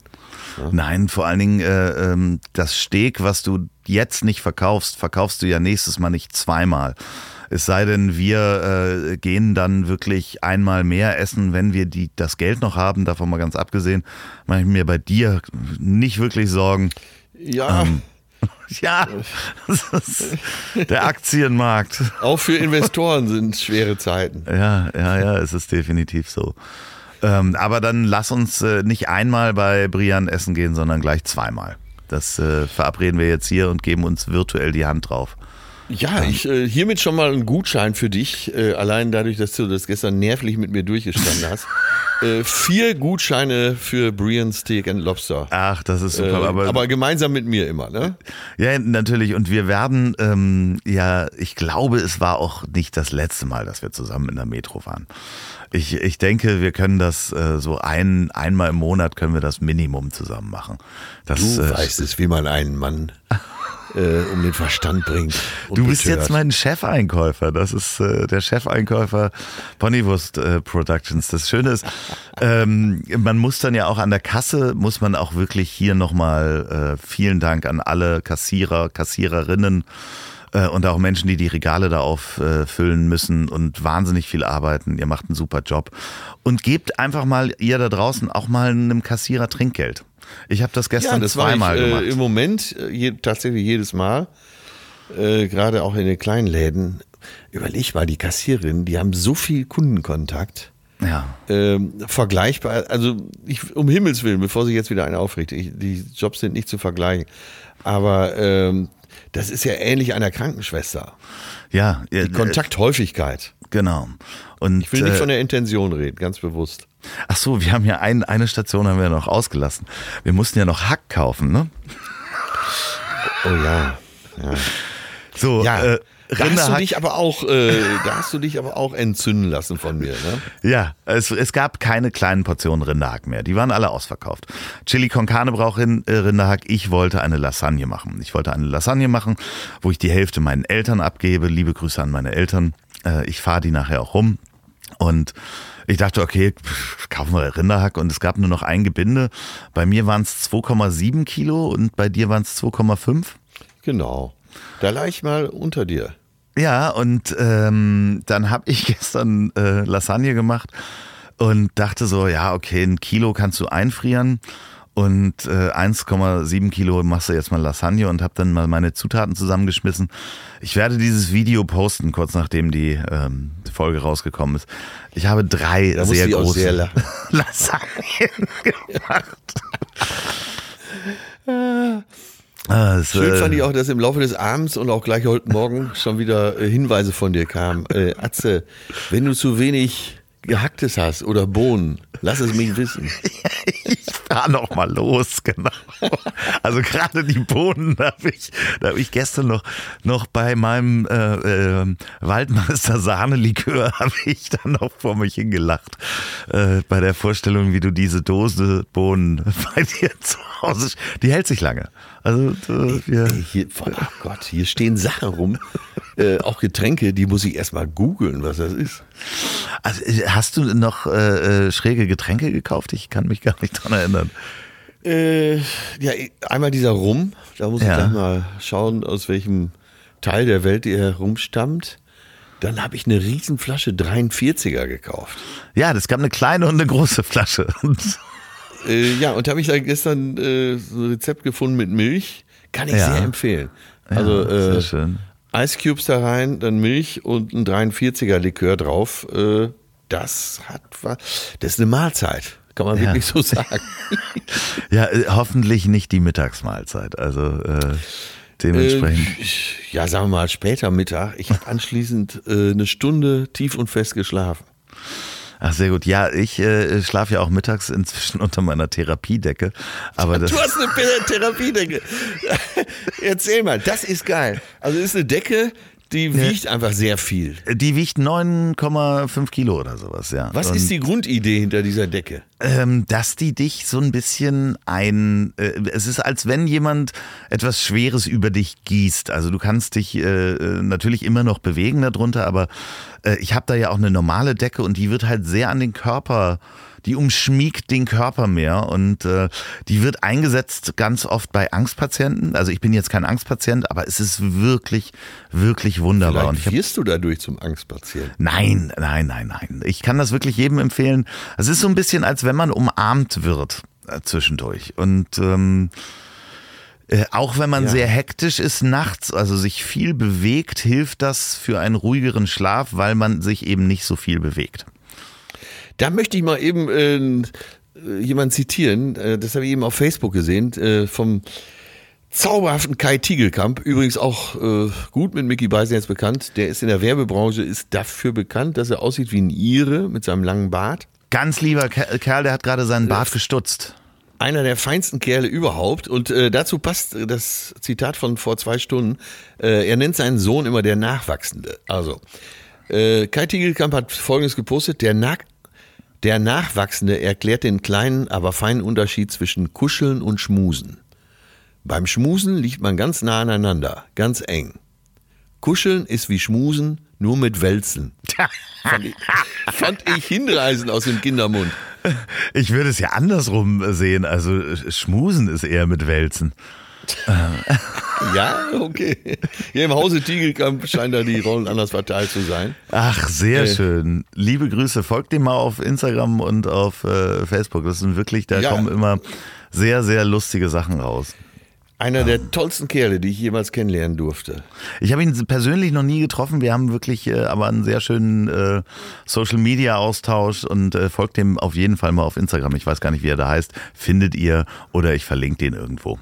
Nein, vor allen Dingen äh, ähm, das Steak, was du jetzt nicht verkaufst, verkaufst du ja nächstes Mal nicht zweimal. Es sei denn, wir äh, gehen dann wirklich einmal mehr essen, wenn wir die, das Geld noch haben. Davon mal ganz abgesehen, mache ich mir bei dir nicht wirklich Sorgen. Ja, Ja, das ist der Aktienmarkt. auch für Investoren sind schwere Zeiten. Ja, ja, ja, es ist definitiv so. Ähm, aber dann lass uns äh, nicht einmal bei Brian essen gehen, sondern gleich zweimal. Das äh, verabreden wir jetzt hier und geben uns virtuell die Hand drauf. Ja, ich äh, hiermit schon mal einen Gutschein für dich, äh, allein dadurch, dass du das gestern nervlich mit mir durchgestanden hast. äh, vier Gutscheine für Brian Steak and Lobster. Ach, das ist Äh, super. aber, aber gemeinsam mit mir immer, ne? ja, natürlich. Und wir werden, ähm, ja, ich glaube, es war auch nicht das letzte Mal, dass wir zusammen in der Metro waren. Ich, ich denke, wir können das äh, so ein, einmal im Monat können wir das Minimum zusammen machen. Das, Du äh, weißt es, wie man einen Mann äh, um den Verstand bringt. Du bist betört. jetzt mein Chefeinkäufer. Das ist äh, der Chefeinkäufer Ponywurst äh, Productions. Das Schöne ist, ähm, man muss dann ja auch an der Kasse, muss man auch wirklich hier nochmal äh, vielen Dank an alle Kassierer, Kassiererinnen äh, und auch Menschen, die die Regale da auffüllen müssen und wahnsinnig viel arbeiten. Ihr macht einen super Job. Und gebt einfach mal ihr da draußen auch mal einem Kassierer Trinkgeld. Ich habe das gestern ja, das zweimal ich, äh, gemacht. Im Moment äh, je, tatsächlich jedes Mal, äh, gerade auch in den kleinen Läden. Überleg mal, die Kassiererinnen, die haben so viel Kundenkontakt. Ja. Ähm, vergleichbar, also ich, um Himmels Willen, bevor sich jetzt wieder einer aufregt, ich, die Jobs sind nicht zu vergleichen. Aber ähm, das ist ja ähnlich einer Krankenschwester. Ja. Die äh, Kontakthäufigkeit. Genau. Und, ich will nicht äh, von der Intention reden, ganz bewusst. Ach so, wir haben ja ein, eine Station haben wir noch ausgelassen. Wir mussten ja noch Hack kaufen, ne? Oh ja. ja. So, ja. Äh, da hast du dich aber auch, äh, da hast du dich aber auch entzünden lassen von mir, ne? Ja, es, es gab keine kleinen Portionen Rinderhack mehr. Die waren alle ausverkauft. Chili con Carne braucht äh, Rinderhack. Ich wollte eine Lasagne machen. Ich wollte eine Lasagne machen, wo ich die Hälfte meinen Eltern abgebe. Liebe Grüße an meine Eltern. Äh, ich fahre die nachher auch rum. Und ich dachte, okay, kaufen wir Rinderhack und es gab nur noch ein Gebinde. Bei mir waren es 2,7 Kilo und bei dir waren es 2,5. Genau. Da lag ich mal unter dir. Ja, und ähm, dann habe ich gestern äh, Lasagne gemacht und dachte so, ja, okay, ein Kilo kannst du einfrieren und äh, 1,7 Kilo machst du jetzt mal Lasagne und habe dann mal meine Zutaten zusammengeschmissen. Ich werde dieses Video posten, kurz nachdem die ähm, Folge rausgekommen ist. Ich habe drei da sehr große sehr Lasagnen gemacht. Ah, Schön fand ich auch, dass im Laufe des Abends und auch gleich heute Morgen schon wieder äh, Hinweise von dir kamen. Äh, Atze, wenn du zu wenig Gehacktes hast oder Bohnen, lass es mich wissen. ich fahr noch mal los, genau. Also gerade die Bohnen, da habe ich, da hab ich gestern noch, noch bei meinem äh, äh, Waldmeister Sahnelikör habe ich dann noch vor mich hingelacht. Äh, bei der Vorstellung, wie du diese Dose Bohnen bei dir zu Hause, die hält sich lange. Also äh, ja. hier, oh Gott, hier stehen Sachen rum, äh, auch Getränke, die muss ich erstmal googeln, was das ist. Also äh, hast du noch äh, äh, schräge Getränke gekauft? Ich kann mich gar nicht dran erinnern. Äh, ja, einmal dieser Rum, da muss ja. ich gleich mal schauen, aus welchem Teil der Welt er herumstammt. Dann habe ich eine Riesenflasche 43er gekauft. Ja, das gab eine kleine und eine große Flasche. Äh, ja, und da habe ich da gestern äh, so ein Rezept gefunden mit Milch. Kann ich ja. sehr empfehlen. Also ja, äh, schön. Ice Cubes da rein, dann Milch und ein 43er Likör drauf. Äh, das hat das ist eine Mahlzeit. Kann man ja. wirklich so sagen. ja, äh, hoffentlich nicht die Mittagsmahlzeit. Also äh, dementsprechend. Äh, ja, sagen wir mal später Mittag. Ich habe anschließend äh, eine Stunde tief und fest geschlafen. Ach, sehr gut. Ja, ich äh, schlafe ja auch mittags inzwischen unter meiner Therapiedecke. Aber das du hast eine Therapiedecke. Erzähl mal, das ist geil. Also ist eine Decke, die wiegt einfach sehr viel. Die wiegt 9,5 Kilo oder sowas, ja. Was Und ist die Grundidee hinter dieser Decke? Ähm, dass die dich so ein bisschen ein. Äh, es ist, als wenn jemand etwas Schweres über dich gießt. Also du kannst dich äh, äh natürlich immer noch bewegen darunter, aber äh, ich habe da ja auch eine normale Decke und die wird halt sehr an den Körper die umschmiegt den Körper mehr und äh, die wird eingesetzt ganz oft bei Angstpatienten. Also ich bin jetzt kein Angstpatient, aber es ist wirklich, wirklich wunderbar. Vielleicht und wirst du dadurch zum Angstpatienten? Nein, nein, nein, nein. Ich kann das wirklich jedem empfehlen. Es ist so ein bisschen, als wenn man umarmt wird äh, zwischendurch und ähm, äh, auch wenn man ja. sehr hektisch ist nachts, also sich viel bewegt, hilft das für einen ruhigeren Schlaf, weil man sich eben nicht so viel bewegt. Da möchte ich mal eben äh, jemanden zitieren, äh, das habe ich eben auf Facebook gesehen, äh, vom zauberhaften Kai Tiegelkamp, übrigens auch äh, gut mit Mickey Beisen jetzt bekannt. Der ist in der Werbebranche, ist dafür bekannt, dass er aussieht wie ein Ire mit seinem langen Bart. Ganz lieber Kerl, der hat gerade seinen äh, Bart gestutzt. Einer der feinsten Kerle überhaupt. Und äh, dazu passt das Zitat von vor zwei Stunden. Äh, er nennt seinen Sohn immer der Nachwachsende. Also, äh, Kai Tiegelkamp hat Folgendes gepostet. Der, der Nachwachsende erklärt den kleinen, aber feinen Unterschied zwischen Kuscheln und Schmusen. Beim Schmusen liegt man ganz nah aneinander, ganz eng. Kuscheln ist wie Schmusen, nur mit Wälzen. fand, ich, fand ich hinreißend aus dem Kindermund. Ich würde es ja andersrum sehen. Also Schmusen ist eher mit Wälzen. Ja, okay. Hier im Hause Tiegelkamp scheinen da die Rollen anders verteilt zu sein. Ach, sehr Äh. schön. Liebe Grüße. Folgt dem mal auf Instagram und auf äh, Facebook. Das sind wirklich, da Ja. kommen immer sehr, sehr lustige Sachen raus. Einer der tollsten Kerle, die ich jemals kennenlernen durfte. Ich habe ihn persönlich noch nie getroffen. Wir haben wirklich äh, aber einen sehr schönen äh, Social Media Austausch und äh, folgt dem auf jeden Fall mal auf Instagram. Ich weiß gar nicht, wie er da heißt. Findet ihr oder ich verlinke den irgendwo.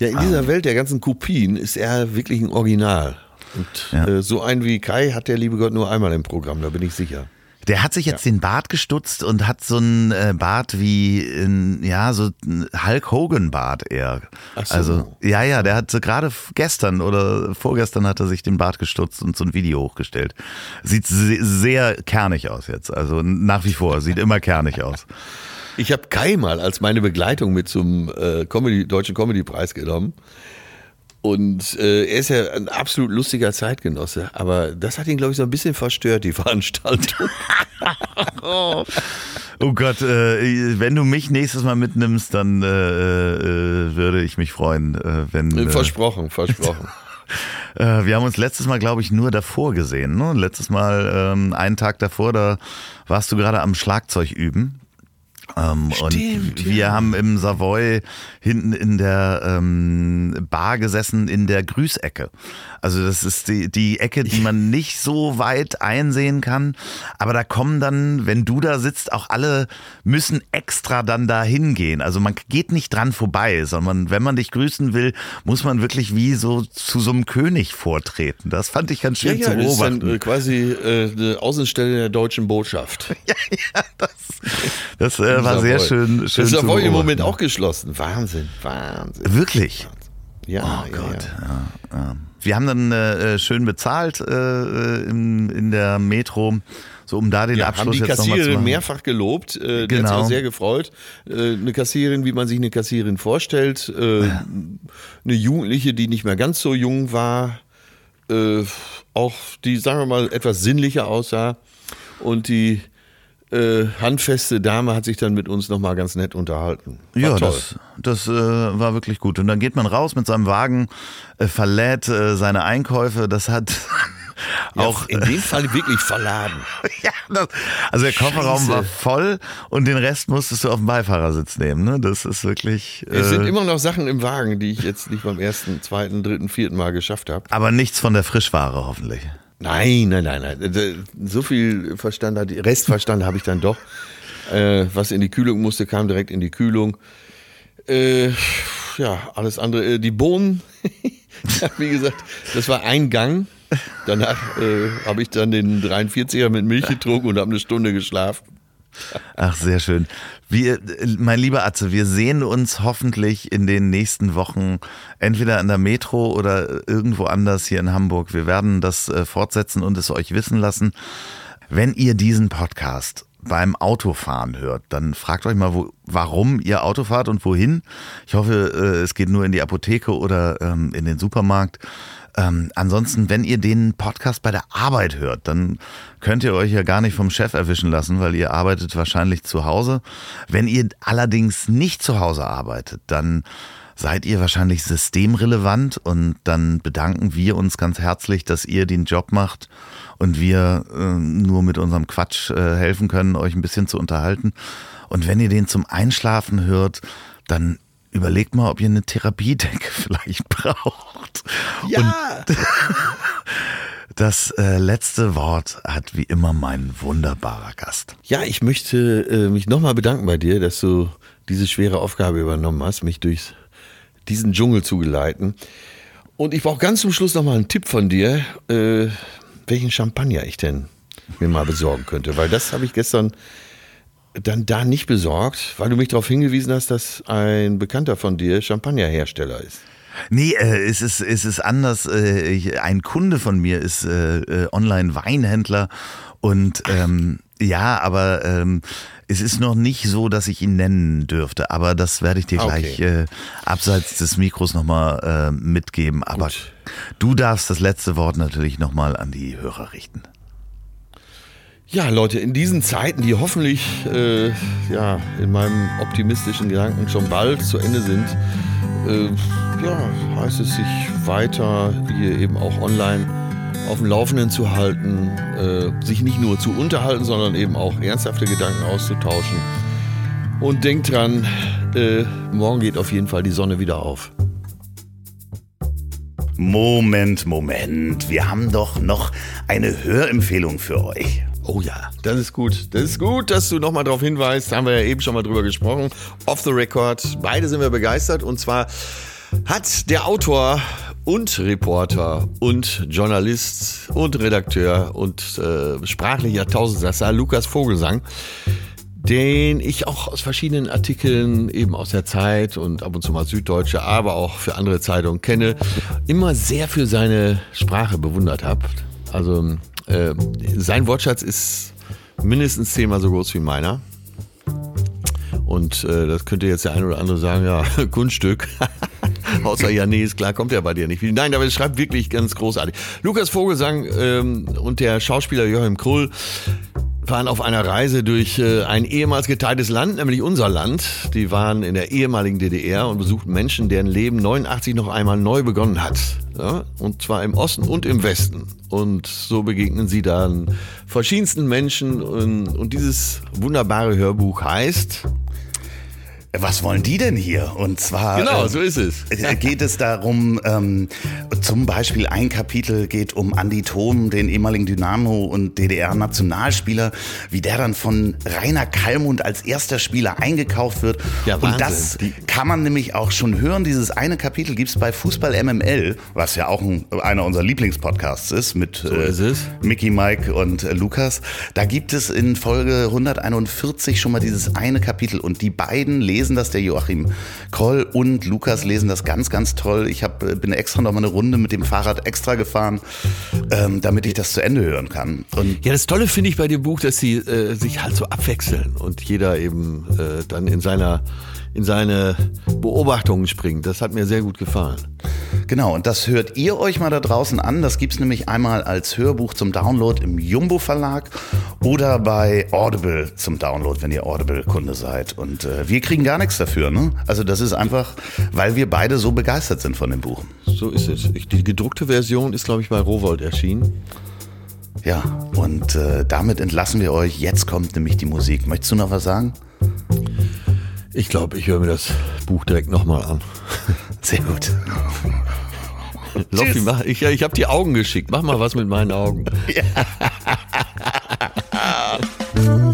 Ja, in dieser Welt der ganzen Kopien ist er wirklich ein Original. Und Ja. äh, so einen wie Kai hat der liebe Gott nur einmal im Programm, da bin ich sicher. Der hat sich jetzt den Bart gestutzt und hat so einen äh, Bart wie, in, ja, so ein Hulk Hogan Bart eher. Ach so. Also, ja, ja, der hat so gerade gestern oder vorgestern hat er sich den Bart gestutzt und so ein Video hochgestellt. Sieht se sehr kernig aus jetzt. Also nach wie vor, sieht immer kernig aus. Ich habe Kai mal als meine Begleitung mit zum äh, Comedy, Deutschen Comedy-Preis genommen. Und äh, er ist ja ein absolut lustiger Zeitgenosse, aber das hat ihn, glaube ich, so ein bisschen verstört, die Veranstaltung. Oh Gott, äh, wenn du mich nächstes Mal mitnimmst, dann äh, äh, würde ich mich freuen, äh, wenn. Äh, versprochen, versprochen. Wir haben uns letztes Mal, glaube ich, nur davor gesehen. Ne? Letztes Mal, ähm, einen Tag davor, da warst du gerade am Schlagzeug üben. Ähm, und Stimmt, wir ja. haben im Savoy hinten in der ähm, Bar gesessen in der Grüßecke. Also das ist die, die Ecke, die man nicht so weit einsehen kann. Aber da kommen dann, wenn du da sitzt, auch alle müssen extra dann da hingehen. Also man geht nicht dran vorbei, sondern wenn man dich grüßen will, muss man wirklich wie so zu so einem König vortreten. Das fand ich ganz Ja, schön ja, zu das ist beobachten. dann äh, quasi äh, eine Außenstelle der deutschen Botschaft. das äh, war sehr schön, schön Das zu ist Savoy im Moment auch geschlossen. Wahnsinn, Wahnsinn. Wirklich? Ja, Oh ja, Gott. Ja. Ja, ja. Wir haben dann äh, schön bezahlt äh, in, in der Metro, so um da den Ja, haben Abschluss die jetzt zu Kassiererin machen. mehrfach gelobt. Äh, Die hat sich Genau. auch sehr gefreut. Äh, eine Kassiererin, wie man sich eine Kassiererin vorstellt. Äh, Eine Jugendliche, die nicht mehr ganz so jung war. Äh, auch die, sagen wir mal, etwas sinnlicher aussah. Und die äh, handfeste Dame hat sich dann mit uns nochmal ganz nett unterhalten. War Ja, toll. das, das äh, war wirklich gut. Und dann geht man raus mit seinem Wagen, äh, verlädt äh, seine Einkäufe. Das hat Ja, auch in dem Fall wirklich verladen. ja, das, also der Kofferraum Scheiße. war voll und den Rest musstest du auf dem Beifahrersitz nehmen. Ne? Das ist wirklich. Es sind Äh, immer noch Sachen im Wagen, die ich jetzt nicht beim ersten, zweiten, dritten, vierten Mal geschafft habe. aber nichts von der Frischware hoffentlich. Nein, nein, nein, nein. So viel Verstand, hat- Restverstand habe ich dann doch. Äh, was in die Kühlung musste, kam direkt in die Kühlung. Äh, ja, alles andere. Äh, die Bohnen, wie gesagt, das war ein Gang. Danach äh, habe ich dann den 43er mit Milch getrunken und habe eine Stunde geschlafen. Ach, sehr schön. Wir, mein lieber Atze, wir sehen uns hoffentlich in den nächsten Wochen entweder an der Metro oder irgendwo anders hier in Hamburg. Wir werden das äh, fortsetzen und es euch wissen lassen. Wenn ihr diesen Podcast beim Autofahren hört, dann fragt euch mal, wo, warum ihr Auto fahrt und wohin. Ich hoffe, äh, es geht nur in die Apotheke oder ähm, in den Supermarkt. Ähm, ansonsten, wenn ihr den Podcast bei der Arbeit hört, dann könnt ihr euch ja gar nicht vom Chef erwischen lassen, weil ihr arbeitet wahrscheinlich zu Hause. Wenn ihr allerdings nicht zu Hause arbeitet, dann seid ihr wahrscheinlich systemrelevant und dann bedanken wir uns ganz herzlich, dass ihr den Job macht und wir äh, nur mit unserem Quatsch äh, helfen können, euch ein bisschen zu unterhalten. Und wenn ihr den zum Einschlafen hört, dann überlegt mal, ob ihr eine Therapiedecke vielleicht braucht. Und das äh, letzte Wort hat wie immer mein wunderbarer Gast. Ja, ich möchte äh, mich nochmal bedanken bei dir, dass du diese schwere Aufgabe übernommen hast, mich durch diesen Dschungel zu geleiten. Und ich brauche ganz zum Schluss nochmal einen Tipp von dir, äh, welchen Champagner ich denn mir mal besorgen könnte. Weil das habe ich gestern dann da nicht besorgt, weil du mich darauf hingewiesen hast, dass ein Bekannter von dir Champagnerhersteller ist. Nee, äh, es, ist, es ist anders. Äh, ich, ein Kunde von mir ist äh, äh, Online-Weinhändler und ähm, Ja, aber ähm, es ist noch nicht so, dass ich ihn nennen dürfte. Aber das werde ich dir Okay. gleich äh, abseits des Mikros nochmal äh, mitgeben. Aber Gut. du darfst das letzte Wort natürlich nochmal an die Hörer richten. Ja, Leute, in diesen Zeiten, die hoffentlich äh, ja, in meinem optimistischen Gedanken schon bald zu Ende sind, äh, ja, heißt es sich weiter hier eben auch online auf dem Laufenden zu halten, äh, sich nicht nur zu unterhalten, sondern eben auch ernsthafte Gedanken auszutauschen. Und denkt dran, äh, morgen geht auf jeden Fall die Sonne wieder auf. Moment, Moment. Wir haben doch noch eine Hörempfehlung für euch. Oh ja, das ist gut. Das ist gut, dass du nochmal darauf hinweist. Da haben wir ja eben schon mal drüber gesprochen. Off the record. Beide sind wir begeistert. Und zwar hat der Autor und Reporter und Journalist und Redakteur und äh, sprachlicher Tausendsasser Lukas Vogelsang, den ich auch aus verschiedenen Artikeln, eben aus der Zeit und ab und zu mal Süddeutsche, aber auch für andere Zeitungen kenne, immer sehr für seine Sprache bewundert habe. Also äh, sein Wortschatz ist mindestens zehnmal so groß wie meiner. Und äh, das könnte jetzt der eine oder andere sagen, ja, Kunststück. Außer ja, nee, ist klar, kommt er bei dir nicht. Nein, aber es schreibt wirklich ganz großartig. Lukas Vogelsang ähm, und der Schauspieler Joachim Krull waren auf einer Reise durch äh, ein ehemals geteiltes Land, nämlich unser Land. Die waren in der ehemaligen DDR und besuchten Menschen, deren Leben 89 noch einmal neu begonnen hat. Ja? Und zwar im Osten und im Westen. Und so begegnen sie dann verschiedensten Menschen. Und, und dieses wunderbare Hörbuch heißt... Was wollen die denn hier? Und zwar Genau, äh, so ist es. äh, geht es darum, ähm, zum Beispiel ein Kapitel geht um Andi Thom, den ehemaligen Dynamo- und DDR-Nationalspieler, wie der dann von Rainer Kallmund als erster Spieler eingekauft wird. Ja, und Wahnsinn. das kann man nämlich auch schon hören. Dieses eine Kapitel gibt's bei Fußball MML, was ja auch ein, einer unserer Lieblingspodcasts ist mit So ist es. Mickey, Mike und äh, Lukas. Da gibt es in Folge 141 schon mal dieses eine Kapitel und die beiden lesen das, der Joachim Kroll und Lukas lesen das ganz, ganz toll. Ich hab, äh, bin extra noch mal eine Runde mit dem Fahrrad extra gefahren, ähm, damit ich das zu Ende hören kann. Und Ja, das Tolle finde ich bei dem Buch, dass sie äh, sich halt so abwechseln und jeder eben äh, dann in seiner in seine Beobachtungen springt. Das hat mir sehr gut gefallen. Genau, und das hört ihr euch mal da draußen an. Das gibt's nämlich einmal als Hörbuch zum Download im Jumbo Verlag oder bei Audible zum Download, wenn ihr Audible-Kunde seid. Und äh, wir kriegen gar nichts dafür. Ne? Also das ist einfach, weil wir beide so begeistert sind von dem Buch. So ist es. Ich, die gedruckte Version ist, glaube ich, bei Rowold erschienen. Ja, und äh, damit entlassen wir euch. Jetzt kommt nämlich die Musik. Möchtest du noch was sagen? Ich glaube, ich höre mir das Buch direkt nochmal an. Sehr gut. Loffi, mach, ich, ich habe die Augen geschickt. Mach mal was mit meinen Augen. Das